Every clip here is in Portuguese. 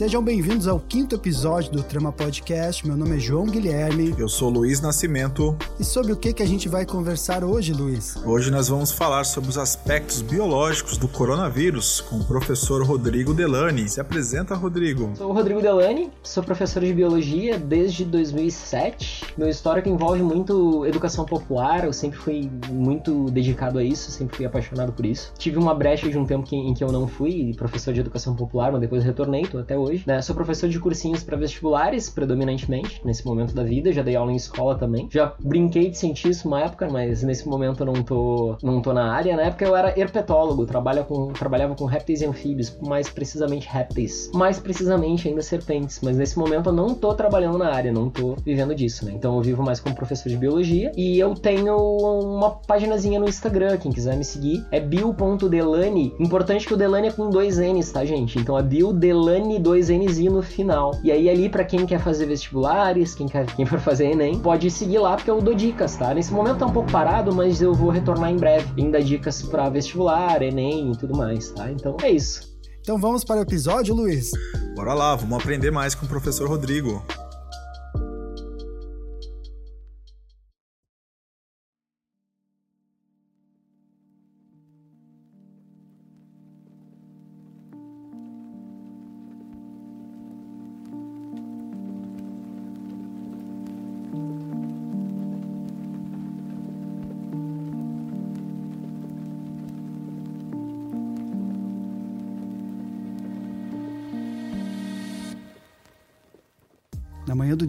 Sejam bem-vindos ao quinto episódio do Trama Podcast. Meu nome é João Guilherme. Eu sou Luiz Nascimento. E sobre o que, que a gente vai conversar hoje, Luiz? Hoje nós vamos falar sobre os aspectos biológicos do coronavírus com o professor Rodrigo Delani. Se apresenta, Rodrigo. Sou o Rodrigo Delani, sou professor de biologia desde 2007. Meu histórico envolve muito educação popular, eu sempre fui muito dedicado a isso, sempre fui apaixonado por isso. Tive uma brecha de um tempo em que eu não fui professor de educação popular, mas depois retornei, tô até hoje. Né? Sou professor de cursinhos para vestibulares, predominantemente, nesse momento da vida. Já dei aula em escola também. Já brinquei de cientista uma época, mas nesse momento eu não tô, não tô na área. Na época eu era herpetólogo, trabalha com, trabalhava com répteis e anfíbios, mais precisamente répteis. Mais precisamente ainda serpentes. Mas nesse momento eu não tô trabalhando na área, não tô vivendo disso, né? Então eu vivo mais como professor de biologia. E eu tenho uma paginazinha no Instagram, quem quiser me seguir. É bio.delane. Importante que o Delane é com dois N's, tá, gente? Então é bio Delane 2 Nzinho no final. E aí ali para quem quer fazer vestibulares, quem quer quem for fazer ENEM, pode seguir lá porque eu dou dicas, tá? Nesse momento tá um pouco parado, mas eu vou retornar em breve, dar dicas para vestibular, ENEM e tudo mais, tá? Então é isso. Então vamos para o episódio, Luiz. Bora lá, vamos aprender mais com o professor Rodrigo.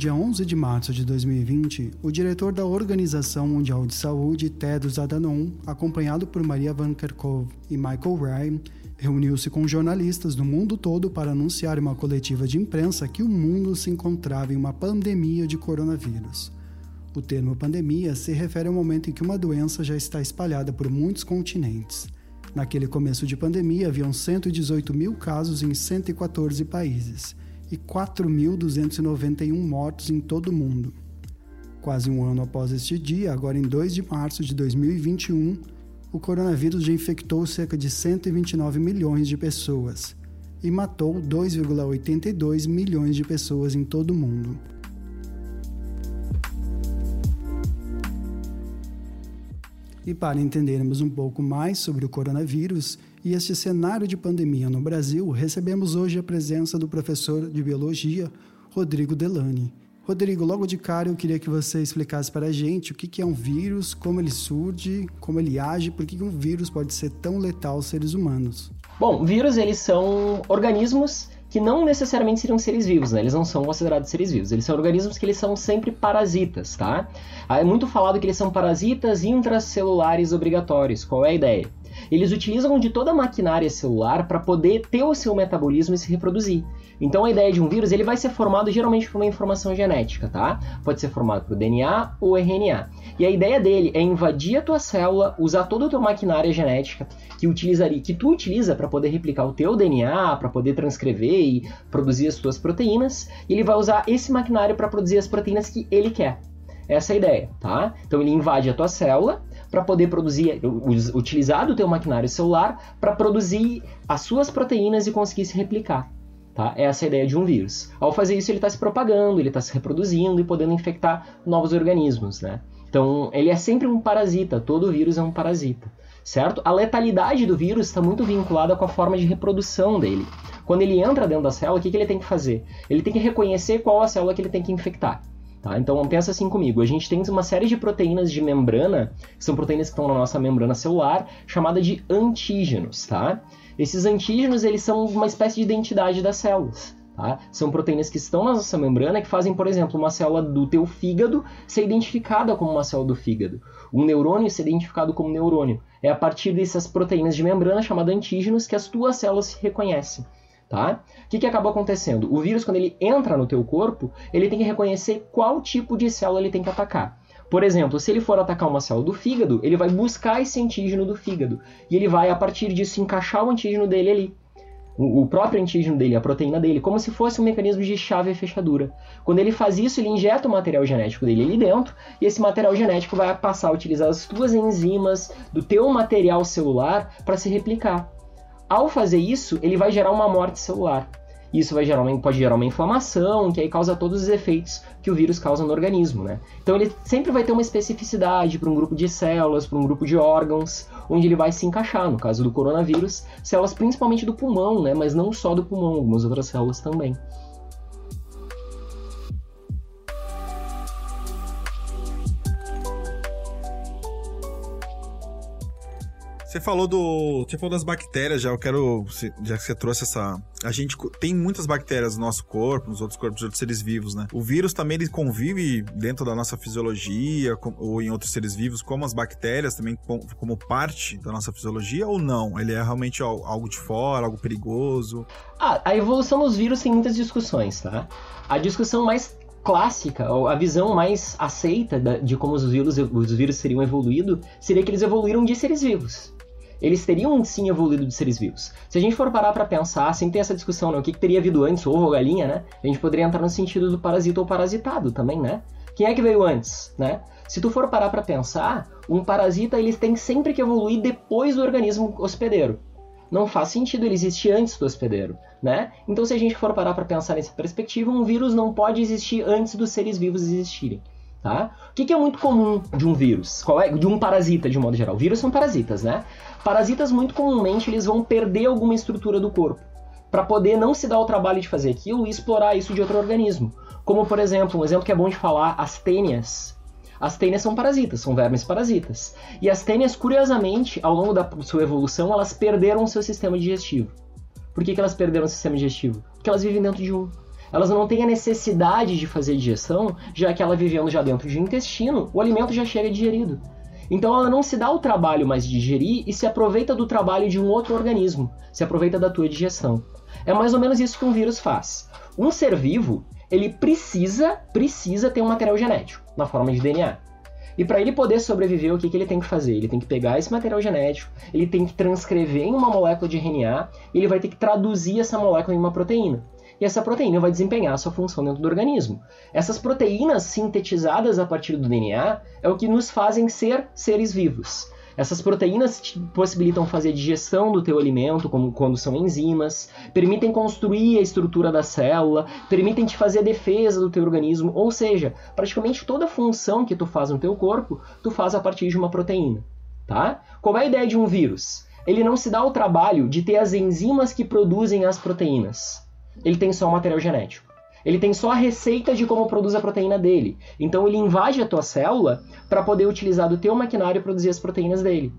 Dia 11 de março de 2020, o diretor da Organização Mundial de Saúde, Tedros Adhanom, acompanhado por Maria Van Kerkhove e Michael Ryan, reuniu-se com jornalistas do mundo todo para anunciar em uma coletiva de imprensa que o mundo se encontrava em uma pandemia de coronavírus. O termo pandemia se refere ao momento em que uma doença já está espalhada por muitos continentes. Naquele começo de pandemia, haviam 118 mil casos em 114 países e 4.291 mortos em todo o mundo. Quase um ano após este dia, agora em 2 de março de 2021, o coronavírus já infectou cerca de 129 milhões de pessoas e matou 2,82 milhões de pessoas em todo o mundo. E para entendermos um pouco mais sobre o coronavírus, e este cenário de pandemia no Brasil, recebemos hoje a presença do professor de biologia, Rodrigo Delani. Rodrigo, logo de cara eu queria que você explicasse para a gente o que é um vírus, como ele surge, como ele age, por que um vírus pode ser tão letal aos seres humanos. Bom, vírus eles são organismos que não necessariamente seriam seres vivos, né? Eles não são considerados seres vivos. Eles são organismos que eles são sempre parasitas, tá? É muito falado que eles são parasitas intracelulares obrigatórios. Qual é a ideia? Eles utilizam de toda a maquinária celular para poder ter o seu metabolismo e se reproduzir. Então a ideia de um vírus ele vai ser formado geralmente por uma informação genética, tá? Pode ser formado por DNA ou RNA. E a ideia dele é invadir a tua célula, usar toda a tua maquinária genética que utilizaria, que tu utiliza para poder replicar o teu DNA, para poder transcrever e produzir as tuas proteínas. E ele vai usar esse maquinário para produzir as proteínas que ele quer. Essa é a ideia, tá? Então ele invade a tua célula para poder produzir, utilizar o teu maquinário celular para produzir as suas proteínas e conseguir se replicar. Tá? Essa é a ideia de um vírus. Ao fazer isso, ele está se propagando, ele está se reproduzindo e podendo infectar novos organismos. Né? Então, ele é sempre um parasita, todo vírus é um parasita. Certo? A letalidade do vírus está muito vinculada com a forma de reprodução dele. Quando ele entra dentro da célula, o que, que ele tem que fazer? Ele tem que reconhecer qual a célula que ele tem que infectar. Tá? Então pensa assim comigo, a gente tem uma série de proteínas de membrana, que são proteínas que estão na nossa membrana celular, chamada de antígenos. Tá? Esses antígenos eles são uma espécie de identidade das células. Tá? São proteínas que estão na nossa membrana que fazem, por exemplo, uma célula do teu fígado ser identificada como uma célula do fígado, um neurônio ser identificado como neurônio. É a partir dessas proteínas de membrana chamadas antígenos que as tuas células se reconhecem. Tá? Que, que acaba acontecendo? O vírus, quando ele entra no teu corpo, ele tem que reconhecer qual tipo de célula ele tem que atacar. Por exemplo, se ele for atacar uma célula do fígado, ele vai buscar esse antígeno do fígado. E ele vai, a partir disso, encaixar o antígeno dele ali. O próprio antígeno dele, a proteína dele, como se fosse um mecanismo de chave e fechadura. Quando ele faz isso, ele injeta o material genético dele ali dentro, e esse material genético vai passar a utilizar as tuas enzimas do teu material celular para se replicar. Ao fazer isso, ele vai gerar uma morte celular. Isso vai uma, pode gerar uma inflamação, que aí causa todos os efeitos que o vírus causa no organismo, né? Então ele sempre vai ter uma especificidade para um grupo de células, para um grupo de órgãos, onde ele vai se encaixar. No caso do coronavírus, células principalmente do pulmão, né? Mas não só do pulmão, algumas outras células também. Você falou do. Você falou das bactérias já, eu quero. Já que você trouxe essa. A gente tem muitas bactérias no nosso corpo, nos outros corpos de outros seres vivos, né? O vírus também ele convive dentro da nossa fisiologia, ou em outros seres vivos, como as bactérias, também como, parte da nossa fisiologia, ou não? Ele é realmente algo de fora, algo perigoso? Ah, a evolução dos vírus tem muitas discussões, tá? A discussão mais clássica, a visão mais aceita de como os vírus, os vírus seriam evoluídos, seria que eles evoluíram de seres vivos eles teriam sim evoluído de seres vivos. Se a gente for parar para pensar, sem ter essa discussão, né, o que, que teria havido antes, ovo ou galinha, né? A gente poderia entrar no sentido do parasita ou parasitado também, né? Quem é que veio antes, né? Se tu for parar para pensar, um parasita eles tem sempre que evoluir depois do organismo hospedeiro. Não faz sentido ele existir antes do hospedeiro, né? Então se a gente for parar para pensar nessa perspectiva, um vírus não pode existir antes dos seres vivos existirem. Tá? O que, que, é muito comum de um vírus? É? De um parasita, de modo geral. Vírus são parasitas, né? Parasitas, muito comumente, eles vão perder alguma estrutura do corpo para poder não se dar o trabalho de fazer aquilo e explorar isso de outro organismo. Como, por exemplo, um exemplo que é bom de falar, as tênias. As tênias são parasitas, são vermes parasitas. E as tênias, curiosamente, ao longo da sua evolução, elas perderam o seu sistema digestivo. Por que, que elas perderam o sistema digestivo? Porque elas vivem dentro de um elas não têm a necessidade de fazer digestão, já que ela vivendo já dentro de um intestino, o alimento já chega digerido. Então ela não se dá o trabalho mais de digerir e se aproveita do trabalho de um outro organismo, se aproveita da tua digestão. É mais ou menos isso que um vírus faz. Um ser vivo, ele precisa, precisa ter um material genético na forma de DNA. E para ele poder sobreviver, o que, que ele tem que fazer? Ele tem que pegar esse material genético, ele tem que transcrever em uma molécula de RNA, e ele vai ter que traduzir essa molécula em uma proteína e essa proteína vai desempenhar a sua função dentro do organismo. Essas proteínas sintetizadas a partir do DNA é o que nos fazem ser seres vivos. Essas proteínas te possibilitam fazer a digestão do teu alimento, como quando são enzimas, permitem construir a estrutura da célula, permitem te fazer a defesa do teu organismo, ou seja, praticamente toda função que tu faz no teu corpo, tu faz a partir de uma proteína, tá? Qual é a ideia de um vírus? Ele não se dá o trabalho de ter as enzimas que produzem as proteínas ele tem só o material genético. Ele tem só a receita de como produz a proteína dele. Então ele invade a tua célula para poder utilizar do teu maquinário e produzir as proteínas dele.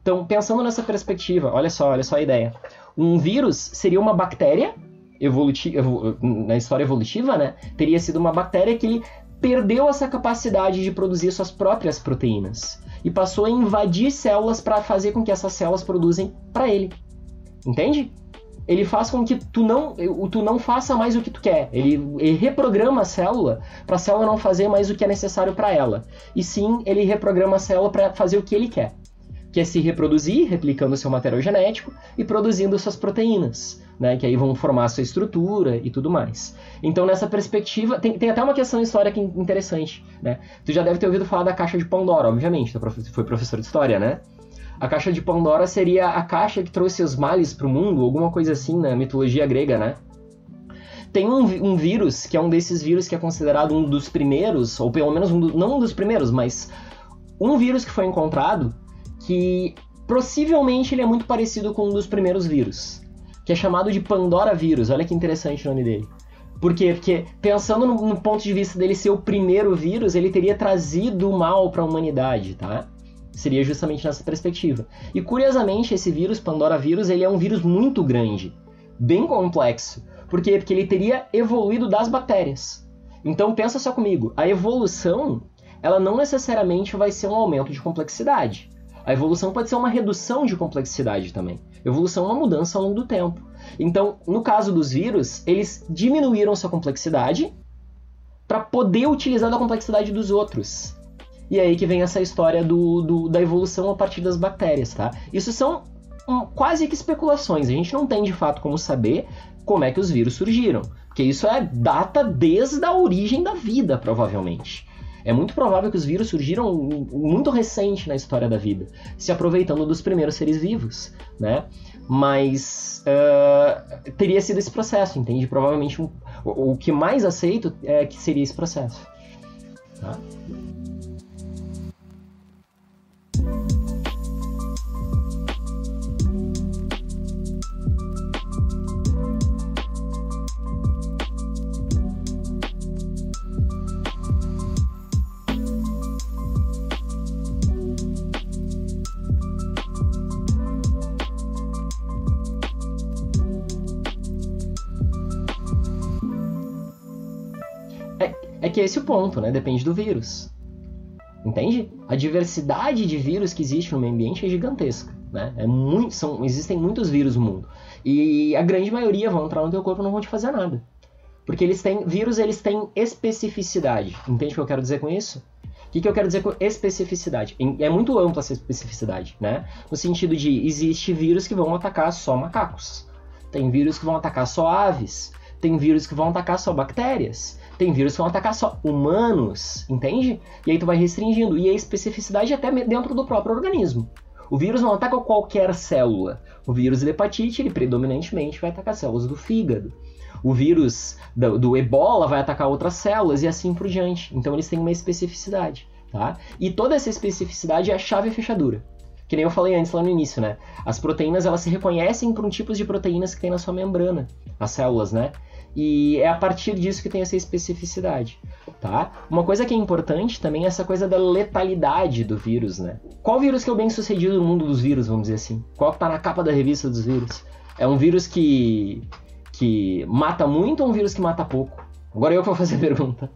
Então, pensando nessa perspectiva, olha só, olha só a ideia. Um vírus seria uma bactéria evolutiva, na história evolutiva, né? Teria sido uma bactéria que ele perdeu essa capacidade de produzir suas próprias proteínas e passou a invadir células para fazer com que essas células produzem para ele. Entende? Ele faz com que tu não, tu não faça mais o que tu quer. Ele, ele reprograma a célula para a célula não fazer mais o que é necessário para ela. E sim, ele reprograma a célula para fazer o que ele quer, que é se reproduzir, replicando seu material genético e produzindo suas proteínas, né, que aí vão formar sua estrutura e tudo mais. Então, nessa perspectiva, tem, tem até uma questão histórica interessante, né? Tu já deve ter ouvido falar da caixa de Pandora, obviamente, tu foi professor de história, né? A caixa de Pandora seria a caixa que trouxe os males para o mundo, alguma coisa assim na mitologia grega, né? Tem um, um, vírus, que é um desses vírus que é considerado um dos primeiros, ou pelo menos um do, não um dos primeiros, mas um vírus que foi encontrado que possivelmente ele é muito parecido com um dos primeiros vírus, que é chamado de Pandora vírus. Olha que interessante o nome dele. Por quê? Porque pensando no, no ponto de vista dele ser o primeiro vírus, ele teria trazido o mal para a humanidade, tá? Seria justamente nessa perspectiva. E curiosamente, esse vírus, Pandora vírus, ele é um vírus muito grande, bem complexo. Por quê? Porque ele teria evoluído das bactérias. Então pensa só comigo, a evolução, ela não necessariamente vai ser um aumento de complexidade. A evolução pode ser uma redução de complexidade também. Evolução é uma mudança ao longo do tempo. Então, no caso dos vírus, eles diminuíram sua complexidade para poder utilizar a complexidade dos outros. E aí que vem essa história do, do, da evolução a partir das bactérias, tá? Isso são um, quase que especulações. A gente não tem de fato como saber como é que os vírus surgiram. Porque isso é data desde a origem da vida, provavelmente. É muito provável que os vírus surgiram muito recente na história da vida, se aproveitando dos primeiros seres vivos, né? Mas uh, teria sido esse processo, entende? Provavelmente um, o, o, que mais aceito é que seria esse processo. Tá? Que é esse o ponto, né? Depende do vírus. Entende? A diversidade de vírus que existe no meio ambiente é gigantesca. Né? É muito, são, existem muitos vírus no mundo. E a grande maioria vão entrar no teu corpo e não vão te fazer nada. Porque eles têm. Vírus eles têm especificidade. Entende o que eu quero dizer com isso? O que, que eu quero dizer com especificidade? É muito ampla essa especificidade, né? No sentido de existe vírus que vão atacar só macacos. Tem vírus que vão atacar só aves. Tem vírus que vão atacar só bactérias. Tem vírus que vão atacar só humanos, entende? E aí tu vai restringindo. E a especificidade é até dentro do próprio organismo. O vírus não ataca qualquer célula. O vírus de hepatite, ele predominantemente vai atacar células do fígado. O vírus do, do ebola vai atacar outras células e assim por diante. Então eles têm uma especificidade, tá? E toda essa especificidade é a chave fechadura. Que nem eu falei antes lá no início, né? As proteínas, elas se reconhecem por um tipo de proteínas que tem na sua membrana, as células, né? E é a partir disso que tem essa especificidade, tá? Uma coisa que é importante também é essa coisa da letalidade do vírus, né? Qual vírus que é o bem sucedido no mundo dos vírus, vamos dizer assim? Qual que tá na capa da revista dos vírus? É um vírus que, que mata muito ou um vírus que mata pouco? Agora eu que vou fazer a pergunta.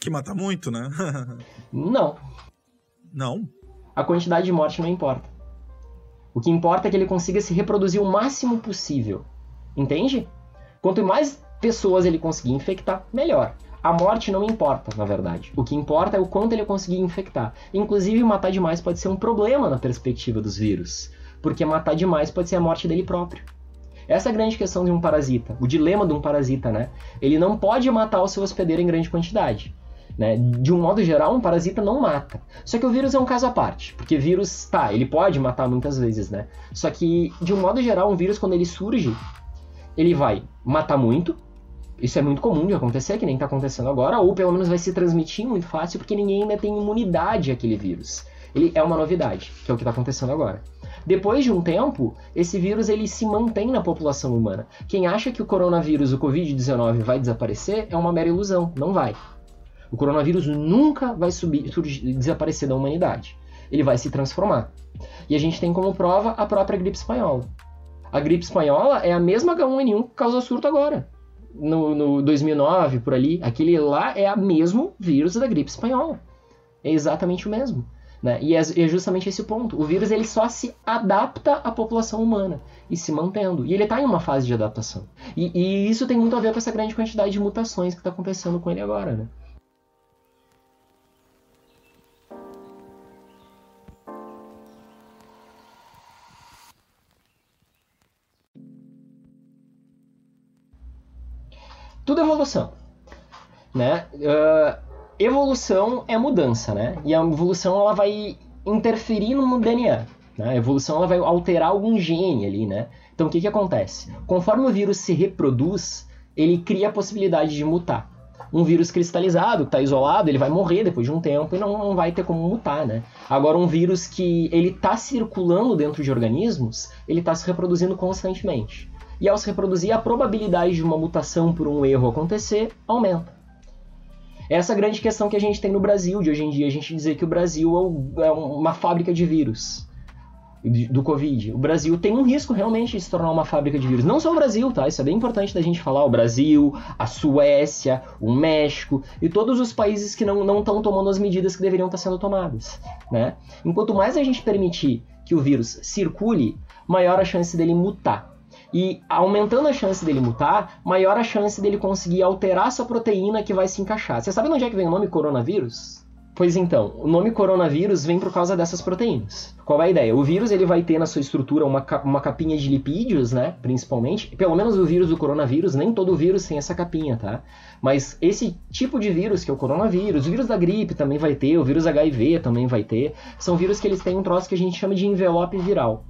Que mata muito, né? não. Não? A quantidade de morte não importa. O que importa é que ele consiga se reproduzir o máximo possível. Entende? Quanto mais pessoas ele conseguir infectar, melhor. A morte não importa, na verdade. O que importa é o quanto ele conseguir infectar. Inclusive, matar demais pode ser um problema na perspectiva dos vírus, porque matar demais pode ser a morte dele próprio. Essa é a grande questão de um parasita, o dilema de um parasita, né? Ele não pode matar o seu hospedeiro em grande quantidade. Né? De um modo geral, um parasita não mata. Só que o vírus é um caso à parte, porque vírus, tá, ele pode matar muitas vezes, né? Só que, de um modo geral, um vírus, quando ele surge, ele vai matar muito. Isso é muito comum de acontecer, que nem está acontecendo agora, ou pelo menos vai se transmitir muito fácil, porque ninguém ainda tem imunidade àquele vírus. Ele é uma novidade, que é o que está acontecendo agora. Depois de um tempo, esse vírus ele se mantém na população humana. Quem acha que o coronavírus, o Covid-19, vai desaparecer é uma mera ilusão. Não vai. O coronavírus nunca vai subir, surgir, desaparecer da humanidade. Ele vai se transformar. E a gente tem como prova a própria gripe espanhola. A gripe espanhola é a mesma H1N1 que causou surto agora. No, no 2009, por ali. Aquele lá é o mesmo vírus da gripe espanhola. É exatamente o mesmo. Né? E é, é, justamente esse o ponto. O vírus ele só se adapta à população humana e se mantendo. E ele está em uma fase de adaptação. E, e, isso tem muito a ver com essa grande quantidade de mutações que está acontecendo com ele agora. Né? Tudo é evolução, né? Uh, evolução é mudança, né? E a evolução ela vai interferir no DNA. Né? A evolução ela vai alterar algum gene ali, né? Então o que, que acontece? Conforme o vírus se reproduz, ele cria a possibilidade de mutar. Um vírus cristalizado, que está isolado, ele vai morrer depois de um tempo e não, não vai ter como mutar, né? Agora, um vírus que ele está circulando dentro de organismos, ele está se reproduzindo constantemente e ao se reproduzir, a probabilidade de uma mutação por um erro acontecer aumenta. Essa é a grande questão que a gente tem no Brasil de hoje em dia, a gente dizer que o Brasil é uma fábrica de vírus do Covid. O Brasil tem um risco realmente de se tornar uma fábrica de vírus. Não só o Brasil, tá? Isso é bem importante da gente falar. O Brasil, a Suécia, o México e todos os países que não estão tomando as medidas que deveriam estar sendo tomadas, né? Enquanto mais a gente permitir que o vírus circule, maior a chance dele mutar. E aumentando a chance dele mutar, maior a chance dele conseguir alterar essa proteína que vai se encaixar. Você sabe onde é que vem o nome coronavírus? Pois então, o nome coronavírus vem por causa dessas proteínas. Qual é a ideia? O vírus ele vai ter na sua estrutura uma, uma capinha de lipídios, né? Principalmente. Pelo menos o vírus do coronavírus, nem todo vírus tem essa capinha, tá? Mas esse tipo de vírus, que é o coronavírus, o vírus da gripe também vai ter, o vírus HIV também vai ter, são vírus que eles têm um troço que a gente chama de envelope viral.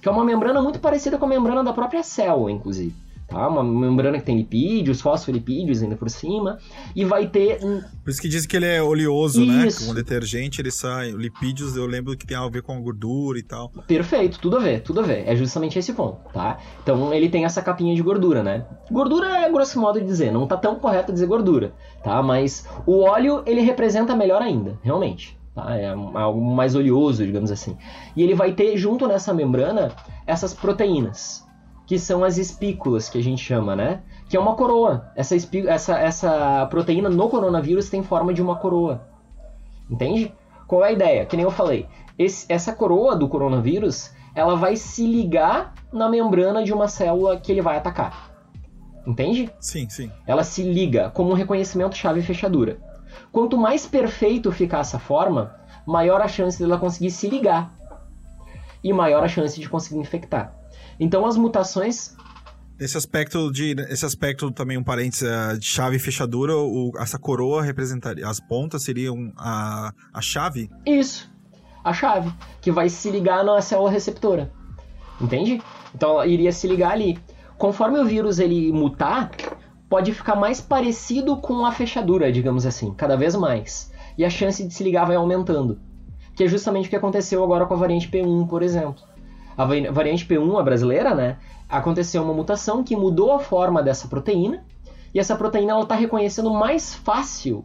Que é uma membrana muito parecida com a membrana da própria célula, inclusive tá? Uma membrana que tem lipídios, fosfolipídios ainda por cima, e vai ter... Por isso que diz que ele é oleoso, né? isso. né? Com detergente ele sai, lipídios eu lembro que tem a ver com a gordura e tal. Perfeito, tudo a ver, tudo a ver, é justamente esse ponto, tá? Então ele tem essa capinha de gordura, né? Gordura é grosso modo de dizer, não tá tão correto dizer gordura, tá? Mas o óleo ele representa melhor ainda, realmente. Tá? É algo mais oleoso, digamos assim. E ele vai ter junto nessa membrana essas proteínas, que são as espículas, que a gente chama, né? Que é uma coroa. Essa, essa, essa proteína no coronavírus tem forma de uma coroa. Entende? Qual é a ideia? Que nem eu falei. Esse, essa coroa do coronavírus, ela vai se ligar na membrana de uma célula que ele vai atacar. Entende? Sim, sim. Ela se liga como um reconhecimento chave fechadura. Quanto mais perfeito ficar essa forma, maior a chance dela conseguir se ligar. E maior a chance de conseguir infectar. Então as mutações esse aspecto de esse aspecto também um parênteses eh, de chave e fechadura, o, essa coroa representaria as pontas seriam a, a chave? Isso. A chave que vai se ligar na célula receptora. Entende? Então ela iria se ligar ali. Conforme o vírus ele mutar, pode ficar mais parecido com a fechadura, digamos assim, cada vez mais. E a chance de se ligar vai aumentando. Que é justamente o que aconteceu agora com a variante P1, por exemplo a variante P1, a brasileira, né, aconteceu uma mutação que mudou a forma dessa proteína, e essa proteína está reconhecendo mais fácil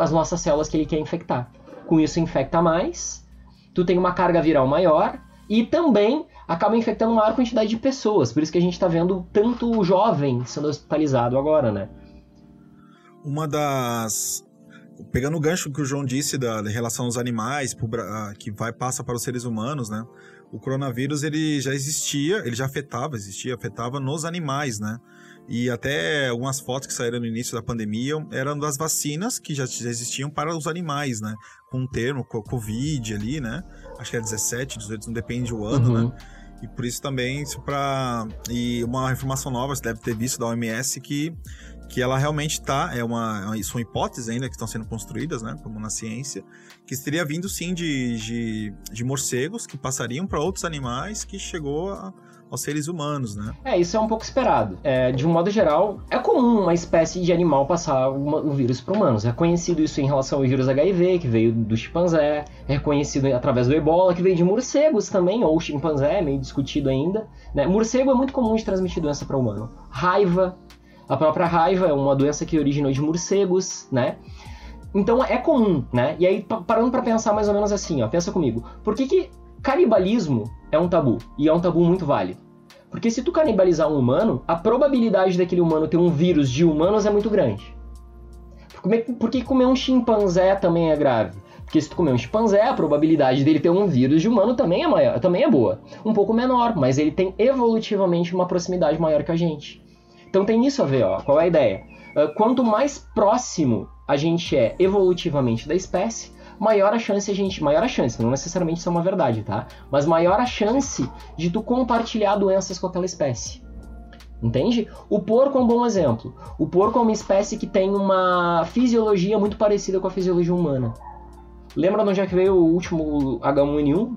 as nossas células que ele quer infectar. Com isso, infecta mais, tu tem uma carga viral maior, e também acaba infectando maior quantidade de pessoas. Por isso que a gente está vendo tanto jovem sendo hospitalizado agora, né? Uma das. Pegando o gancho que o João disse da, da relação aos animais, que vai passa para os seres humanos, né? o coronavírus ele já existia, ele já afetava, existia, afetava nos animais, né? E até algumas fotos que saíram no início da pandemia eram das vacinas que já, existiam para os animais, né? Com um termo, Covid ali, né? Acho que é 17, 18, não depende do ano, né? uhum. né? E por isso também, isso para E uma informação nova, você deve ter visto da OMS que que ela realmente está, é uma, são hipóteses ainda que estão sendo construídas, né, como na ciência, que teria vindo sim de, de, de morcegos que passariam para outros animais que chegou a, aos seres humanos, né? É, isso é um pouco esperado. É, de um modo geral, é comum uma espécie de animal passar uma, o vírus para humanos. É conhecido isso em relação ao vírus HIV, que veio do chimpanzé, é conhecido através do ebola, que veio de morcegos também, ou chimpanzé, meio discutido ainda. Né? Morcego é muito comum de transmitir doença para humano. Raiva, a própria raiva é uma doença que originou de morcegos, né? Então é comum, né? E aí, parando para pensar mais ou menos assim, ó, pensa comigo. Por que, que canibalismo é um tabu? E é um tabu muito válido. Porque se tu canibalizar um humano, a probabilidade daquele humano ter um vírus de humanos é muito grande. Por que comer um chimpanzé também é grave? Porque se tu comer um chimpanzé, a probabilidade dele ter um vírus de humano também é maior, também é boa. Um pouco menor, mas ele tem evolutivamente uma proximidade maior que a gente. Então tem isso a ver, ó. Qual é a ideia? Uh, quanto mais próximo a gente é evolutivamente da espécie, maior a chance gente, maior a chance, não necessariamente isso é uma verdade, tá? Mas maior a chance de tu compartilhar doenças com aquela espécie. Entende? O porco é um bom exemplo. O porco é uma espécie que tem uma fisiologia muito parecida com a fisiologia humana. Lembra de onde é que veio o último H1N1?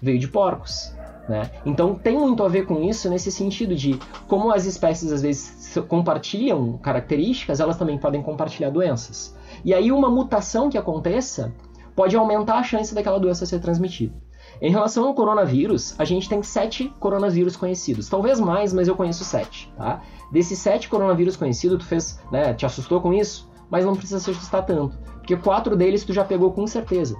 Veio de porcos. Né? Então tem muito a ver com isso nesse sentido de como as espécies às vezes compartilham características, elas também podem compartilhar doenças. E aí uma mutação que aconteça pode aumentar a chance daquela doença ser transmitida. Em relação ao coronavírus, a gente tem sete coronavírus conhecidos. Talvez mais, mas eu conheço sete. Tá? Desses sete coronavírus conhecidos, tu fez, né, te assustou com isso? Mas não precisa se assustar tanto, porque quatro deles tu já pegou com certeza.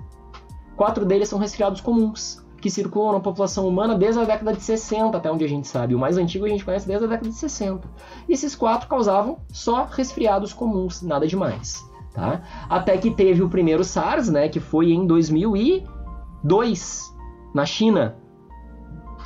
Quatro deles são resfriados comuns que circulam na população humana desde a década de 60, até onde a gente sabe. O mais antigo a gente conhece desde a década de 60. E esses quatro causavam só resfriados comuns, nada demais. Tá? Até que teve o primeiro SARS, né, que foi em 2002, na China.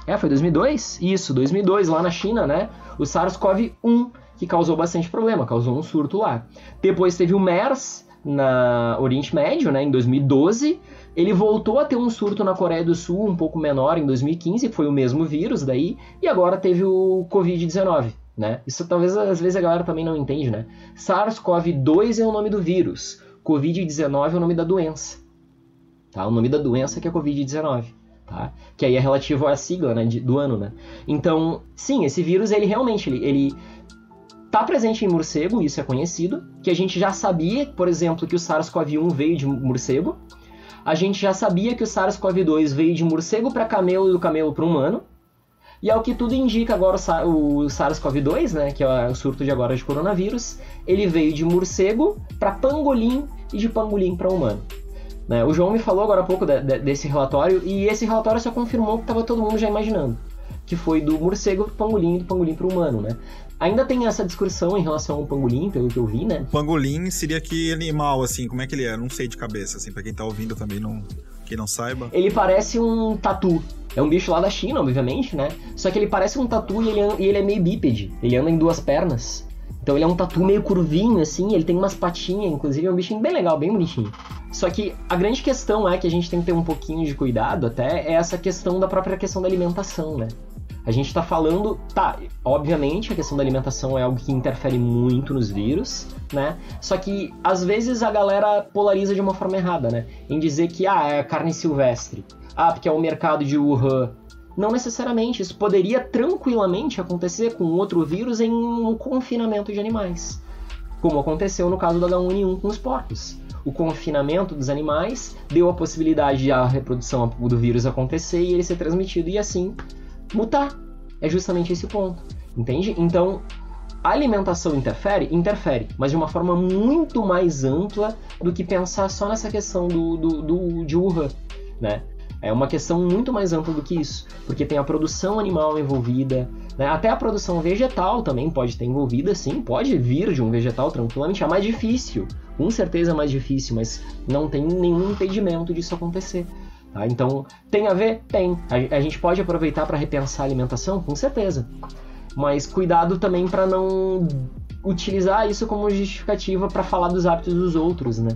É, foi 2002? Isso, 2002, lá na China, né? O SARS-CoV-1, que causou bastante problema, causou um surto lá. Depois teve o MERS, na Oriente Médio, né, em 2012. Ele voltou a ter um surto na Coreia do Sul, um pouco menor, em 2015, que foi o mesmo vírus daí, e agora teve o Covid-19. Né? Isso talvez às vezes a galera também não entende, né? SARS-CoV-2 é o nome do vírus, Covid-19 é o nome da doença. Tá? O nome da doença que é Covid-19. Tá? Que aí é relativo à sigla né, de, do ano, né? Então, sim, esse vírus, ele realmente, ele, ele tá presente em morcego, isso é conhecido, que a gente já sabia, por exemplo, que o SARS-CoV-1 veio de morcego, a gente já sabia que o SARS-CoV-2 veio de morcego para camelo e do camelo para humano, e ao que tudo indica agora o SARS-CoV-2, né, que é o surto de agora de coronavírus, ele veio de morcego para pangolim e de pangolim para humano. Né? O João me falou agora há pouco de, de, desse relatório e esse relatório só confirmou o que estava todo mundo já imaginando, que foi do morcego para pangolim e do pangolim para humano, né? Ainda tem essa discussão em relação ao pangolim, pelo que eu vi, né? O pangolim seria que animal, assim, como é que ele é? Não sei de cabeça, assim, pra quem tá ouvindo também, não, quem não saiba. Ele parece um tatu. É um bicho lá da China, obviamente, né? Só que ele parece um tatu e ele, e ele é meio bípede. Ele anda em duas pernas. Então ele é um tatu meio curvinho, assim, ele tem umas patinhas, inclusive é um bichinho bem legal, bem bonitinho. Só que a grande questão é que a gente tem que ter um pouquinho de cuidado até, é essa questão da própria questão da alimentação, né? A gente está falando, tá, obviamente a questão da alimentação é algo que interfere muito nos vírus, né? Só que às vezes a galera polariza de uma forma errada, né? Em dizer que, ah, é carne silvestre. Ah, porque é o mercado de Wuhan. Não necessariamente, isso poderia tranquilamente acontecer com outro vírus em um confinamento de animais. Como aconteceu no caso do H1N1 com os porcos. O confinamento dos animais deu a possibilidade de a reprodução do vírus acontecer e ele ser transmitido e assim mutar. É justamente esse ponto, entende? Então, a alimentação interfere? Interfere, mas de uma forma muito mais ampla do que pensar só nessa questão do, do, do de Wuhan, né? É uma questão muito mais ampla do que isso, porque tem a produção animal envolvida, né? até a produção vegetal também pode estar envolvida, sim, pode vir de um vegetal tranquilamente, é mais difícil, com certeza é mais difícil, mas não tem nenhum impedimento disso acontecer. Tá? Então, tem a ver? Tem. A, a gente pode aproveitar para repensar a alimentação? Com certeza. Mas cuidado também para não utilizar isso como justificativa para falar dos hábitos dos outros, né?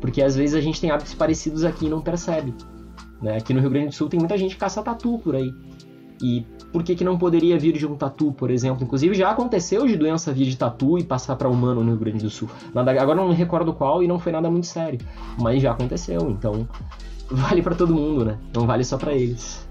Porque às vezes a gente tem hábitos parecidos aqui e não percebe. Né? Aqui no Rio Grande do Sul tem muita gente que caça tatu por aí. E por que, que não poderia vir de um tatu, por exemplo? Inclusive já aconteceu de doença vir de tatu e passar para humano no Rio Grande do Sul. Nada, agora não me recordo qual e não foi nada muito sério. Mas já aconteceu. Então vale para todo mundo, né? Não vale só para eles.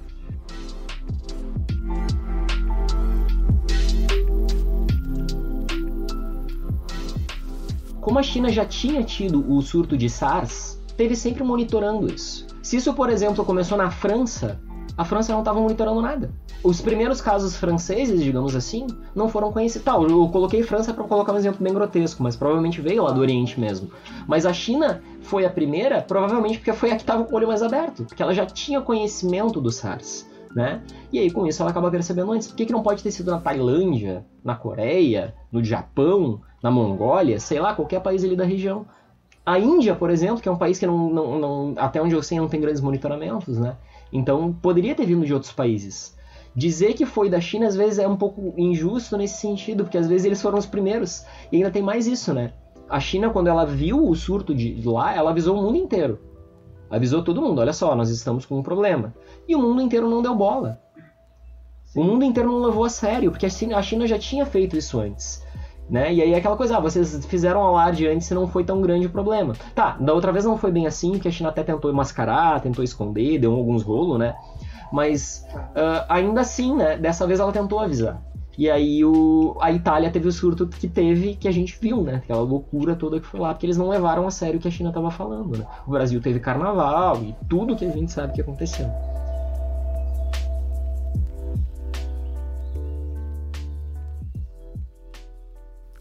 Como a China já tinha tido o surto de SARS, teve sempre monitorando isso. Se isso, por exemplo, começou na França, a França não estava monitorando nada. Os primeiros casos franceses, digamos assim, não foram conhecidos. Tá, eu coloquei França para colocar um exemplo bem grotesco, mas provavelmente veio lá do Oriente mesmo. Mas a China foi a primeira, provavelmente porque foi a que estava com o olho mais aberto, porque ela já tinha conhecimento do SARS. Né? E aí, com isso, ela acaba percebendo antes. Por que, que não pode ter sido na Tailândia, na Coreia, no Japão, na Mongólia, sei lá, qualquer país ali da região? A Índia, por exemplo, que é um país que não, não, não, até onde eu sei não tem grandes monitoramentos, né? Então poderia ter vindo de outros países. Dizer que foi da China às vezes é um pouco injusto nesse sentido, porque às vezes eles foram os primeiros. E ainda tem mais isso, né? A China, quando ela viu o surto de lá, ela avisou o mundo inteiro. Avisou todo mundo: olha só, nós estamos com um problema. E o mundo inteiro não deu bola. Sim. O mundo inteiro não levou a sério, porque a China já tinha feito isso antes. Né? E aí é aquela coisa, ah, vocês fizeram alarde antes e não foi tão grande o problema. Tá, da outra vez não foi bem assim, porque a China até tentou mascarar, tentou esconder, deu alguns rolos, né? Mas uh, ainda assim, né? Dessa vez ela tentou avisar. E aí o, a Itália teve o surto que teve, que a gente viu, né? Aquela loucura toda que foi lá, porque eles não levaram a sério o que a China estava falando, né? O Brasil teve carnaval e tudo que a gente sabe que aconteceu.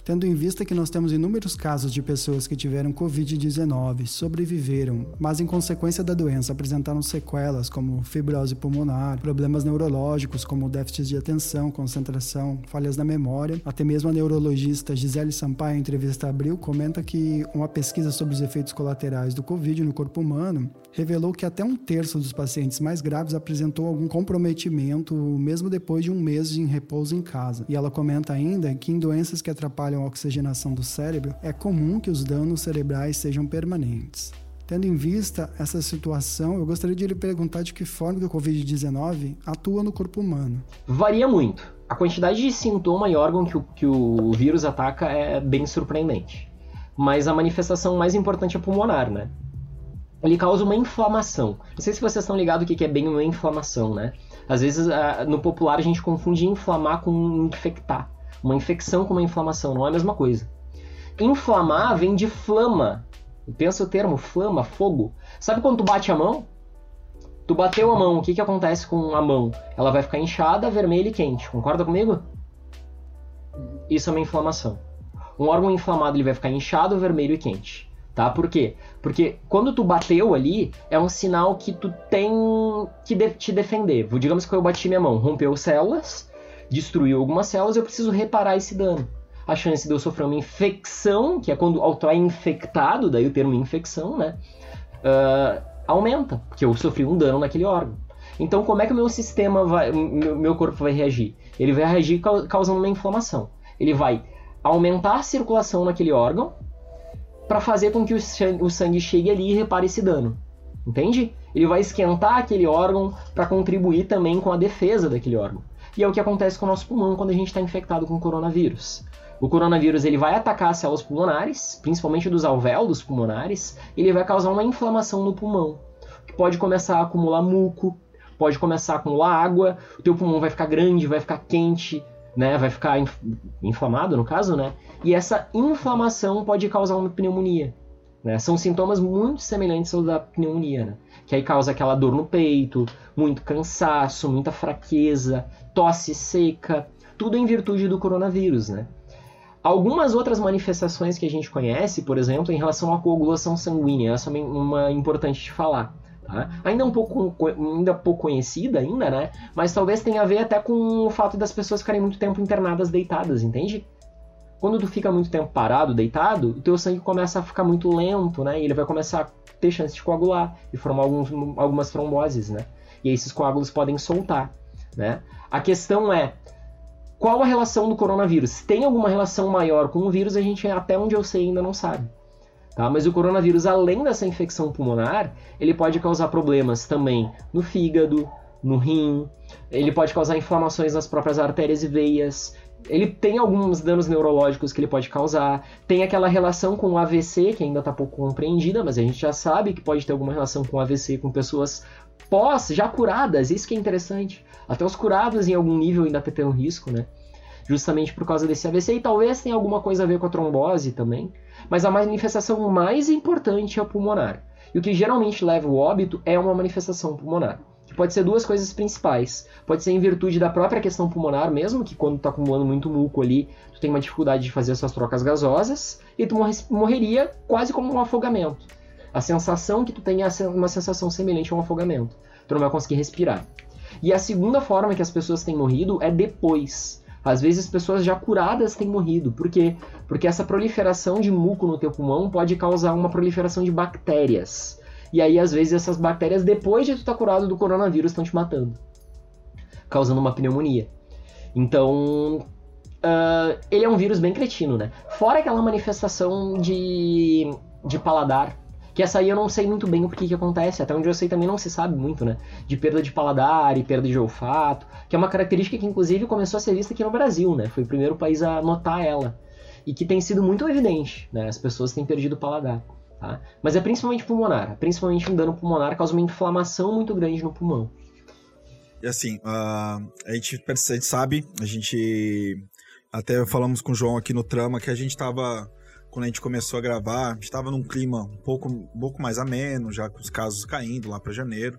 Tendo em vista que nós temos inúmeros casos de pessoas que tiveram Covid-19, sobreviveram, mas em consequência da doença apresentaram sequelas como fibrose pulmonar, problemas neurológicos como déficit de atenção, concentração, falhas na memória, até mesmo a neurologista Gisele Sampaio, em entrevista a Abril, comenta que uma pesquisa sobre os efeitos colaterais do Covid no corpo humano revelou que até um terço dos pacientes mais graves apresentou algum comprometimento mesmo depois de um mês em repouso em casa. E ela comenta ainda que em doenças que atrapalham atrapalham a oxigenação do cérebro, é comum que os danos cerebrais sejam permanentes. Tendo em vista essa situação, eu gostaria de lhe perguntar de que forma que o Covid-19 atua no corpo humano. Varia muito. A quantidade de sintoma e órgão que o, que o vírus ataca é bem surpreendente. Mas a manifestação mais importante é pulmonar, né? Ele causa uma inflamação. Não sei se vocês estão ligados o que é bem uma inflamação, né? Às vezes, no popular, a gente confunde inflamar com infectar. Uma infecção com uma inflamação, não é a mesma coisa. Inflamar vem de flama, Pensa o termo flama, fogo. Sabe quando tu bate a mão? Tu bateu a mão, o que, que acontece com a mão? Ela vai ficar inchada, vermelha e quente. Concorda comigo? Isso é uma inflamação. Um órgão inflamado ele vai ficar inchado, vermelho e quente. Tá? Por quê? Porque quando tu bateu ali, é um sinal que tu tem que de te defender. Digamos que eu bati minha mão, rompeu células, destruiu algumas células, eu preciso reparar esse dano a chance de eu sofrer uma infecção, que é quando eu é infectado, daí o termo infecção, né? Uh, aumenta, porque eu sofri um dano naquele órgão. Então, como é que o meu sistema vai, meu, meu corpo vai reagir? Ele vai reagir causando uma inflamação. Ele vai aumentar a circulação naquele órgão para fazer com que o sangue chegue ali e repare esse dano. Entende? Ele vai esquentar aquele órgão para contribuir também com a defesa daquele órgão. E é o que acontece com o nosso pulmão quando a gente está infectado com coronavírus. O coronavírus ele vai atacar as células pulmonares, principalmente dos alvéolos pulmonares, e ele vai causar uma inflamação no pulmão, que pode começar a acumular muco, pode começar a acumular água, o teu pulmão vai ficar grande, vai ficar quente, né, vai ficar inflamado no caso, né? E essa inflamação pode causar uma pneumonia. Né? São sintomas muito semelhantes aos da pneumonia, né? Que aí causa aquela dor no peito, muito cansaço, muita fraqueza, tosse seca, tudo em virtude do coronavírus, né? Algumas outras manifestações que a gente conhece, por exemplo, em relação à coagulação sanguínea, essa é uma importante de falar. Tá? Ainda um pouco ainda pouco conhecida ainda, né? Mas talvez tenha a ver até com o fato das pessoas ficarem muito tempo internadas deitadas, entende? Quando tu fica muito tempo parado, deitado, o teu sangue começa a ficar muito lento, né? E ele vai começar a ter chance de coagular e formar alguns, algumas tromboses, né? E esses coágulos podem soltar, né? A questão é, qual a relação do coronavírus? Tem alguma relação maior com o vírus? A gente, até onde eu sei, ainda não sabe. Tá? Mas o coronavírus, além dessa infecção pulmonar, ele pode causar problemas também no fígado, no rim, ele pode causar inflamações nas próprias artérias e veias, ele tem alguns danos neurológicos que ele pode causar, tem aquela relação com o AVC, que ainda está pouco compreendida, mas a gente já sabe que pode ter alguma relação com o AVC com pessoas pós, já curadas, isso que é interessante. Até os curados em algum nível ainda tem um risco, né? Justamente por causa desse AVC, e talvez tenha alguma coisa a ver com a trombose também. Mas a manifestação mais importante é a pulmonar. E o que geralmente leva o óbito é uma manifestação pulmonar. Pode ser duas coisas principais. Pode ser em virtude da própria questão pulmonar, mesmo que quando tu tá acumulando muito muco ali, tu tem uma dificuldade de fazer essas trocas gasosas, e tu morreria quase como um afogamento. A sensação que tu tem é uma sensação semelhante a um afogamento. Tu não vai conseguir respirar. E a segunda forma que as pessoas têm morrido é depois. Às vezes pessoas já curadas têm morrido. Por quê? Porque essa proliferação de muco no teu pulmão pode causar uma proliferação de bactérias. E aí, às vezes, essas bactérias, depois de tu estar tá curado do coronavírus, estão te matando. Causando uma pneumonia. Então, uh, ele é um vírus bem cretino, né? Fora aquela manifestação de, de paladar que essa aí eu não sei muito bem o que, que acontece, até onde eu sei também não se sabe muito, né? De perda de paladar e perda de olfato, que é uma característica que inclusive começou a ser vista aqui no Brasil, né? Foi o primeiro país a notar ela. E que tem sido muito evidente, né? As pessoas têm perdido o paladar. Tá? Mas é principalmente pulmonar. Principalmente um dano pulmonar causa uma inflamação muito grande no pulmão. E assim, uh, a, gente, a gente sabe, a gente até falamos com o João aqui no Trama que a gente estava quando a gente começou a gravar, a gente estava num clima um pouco, um pouco mais ameno, já com os casos caindo lá para janeiro.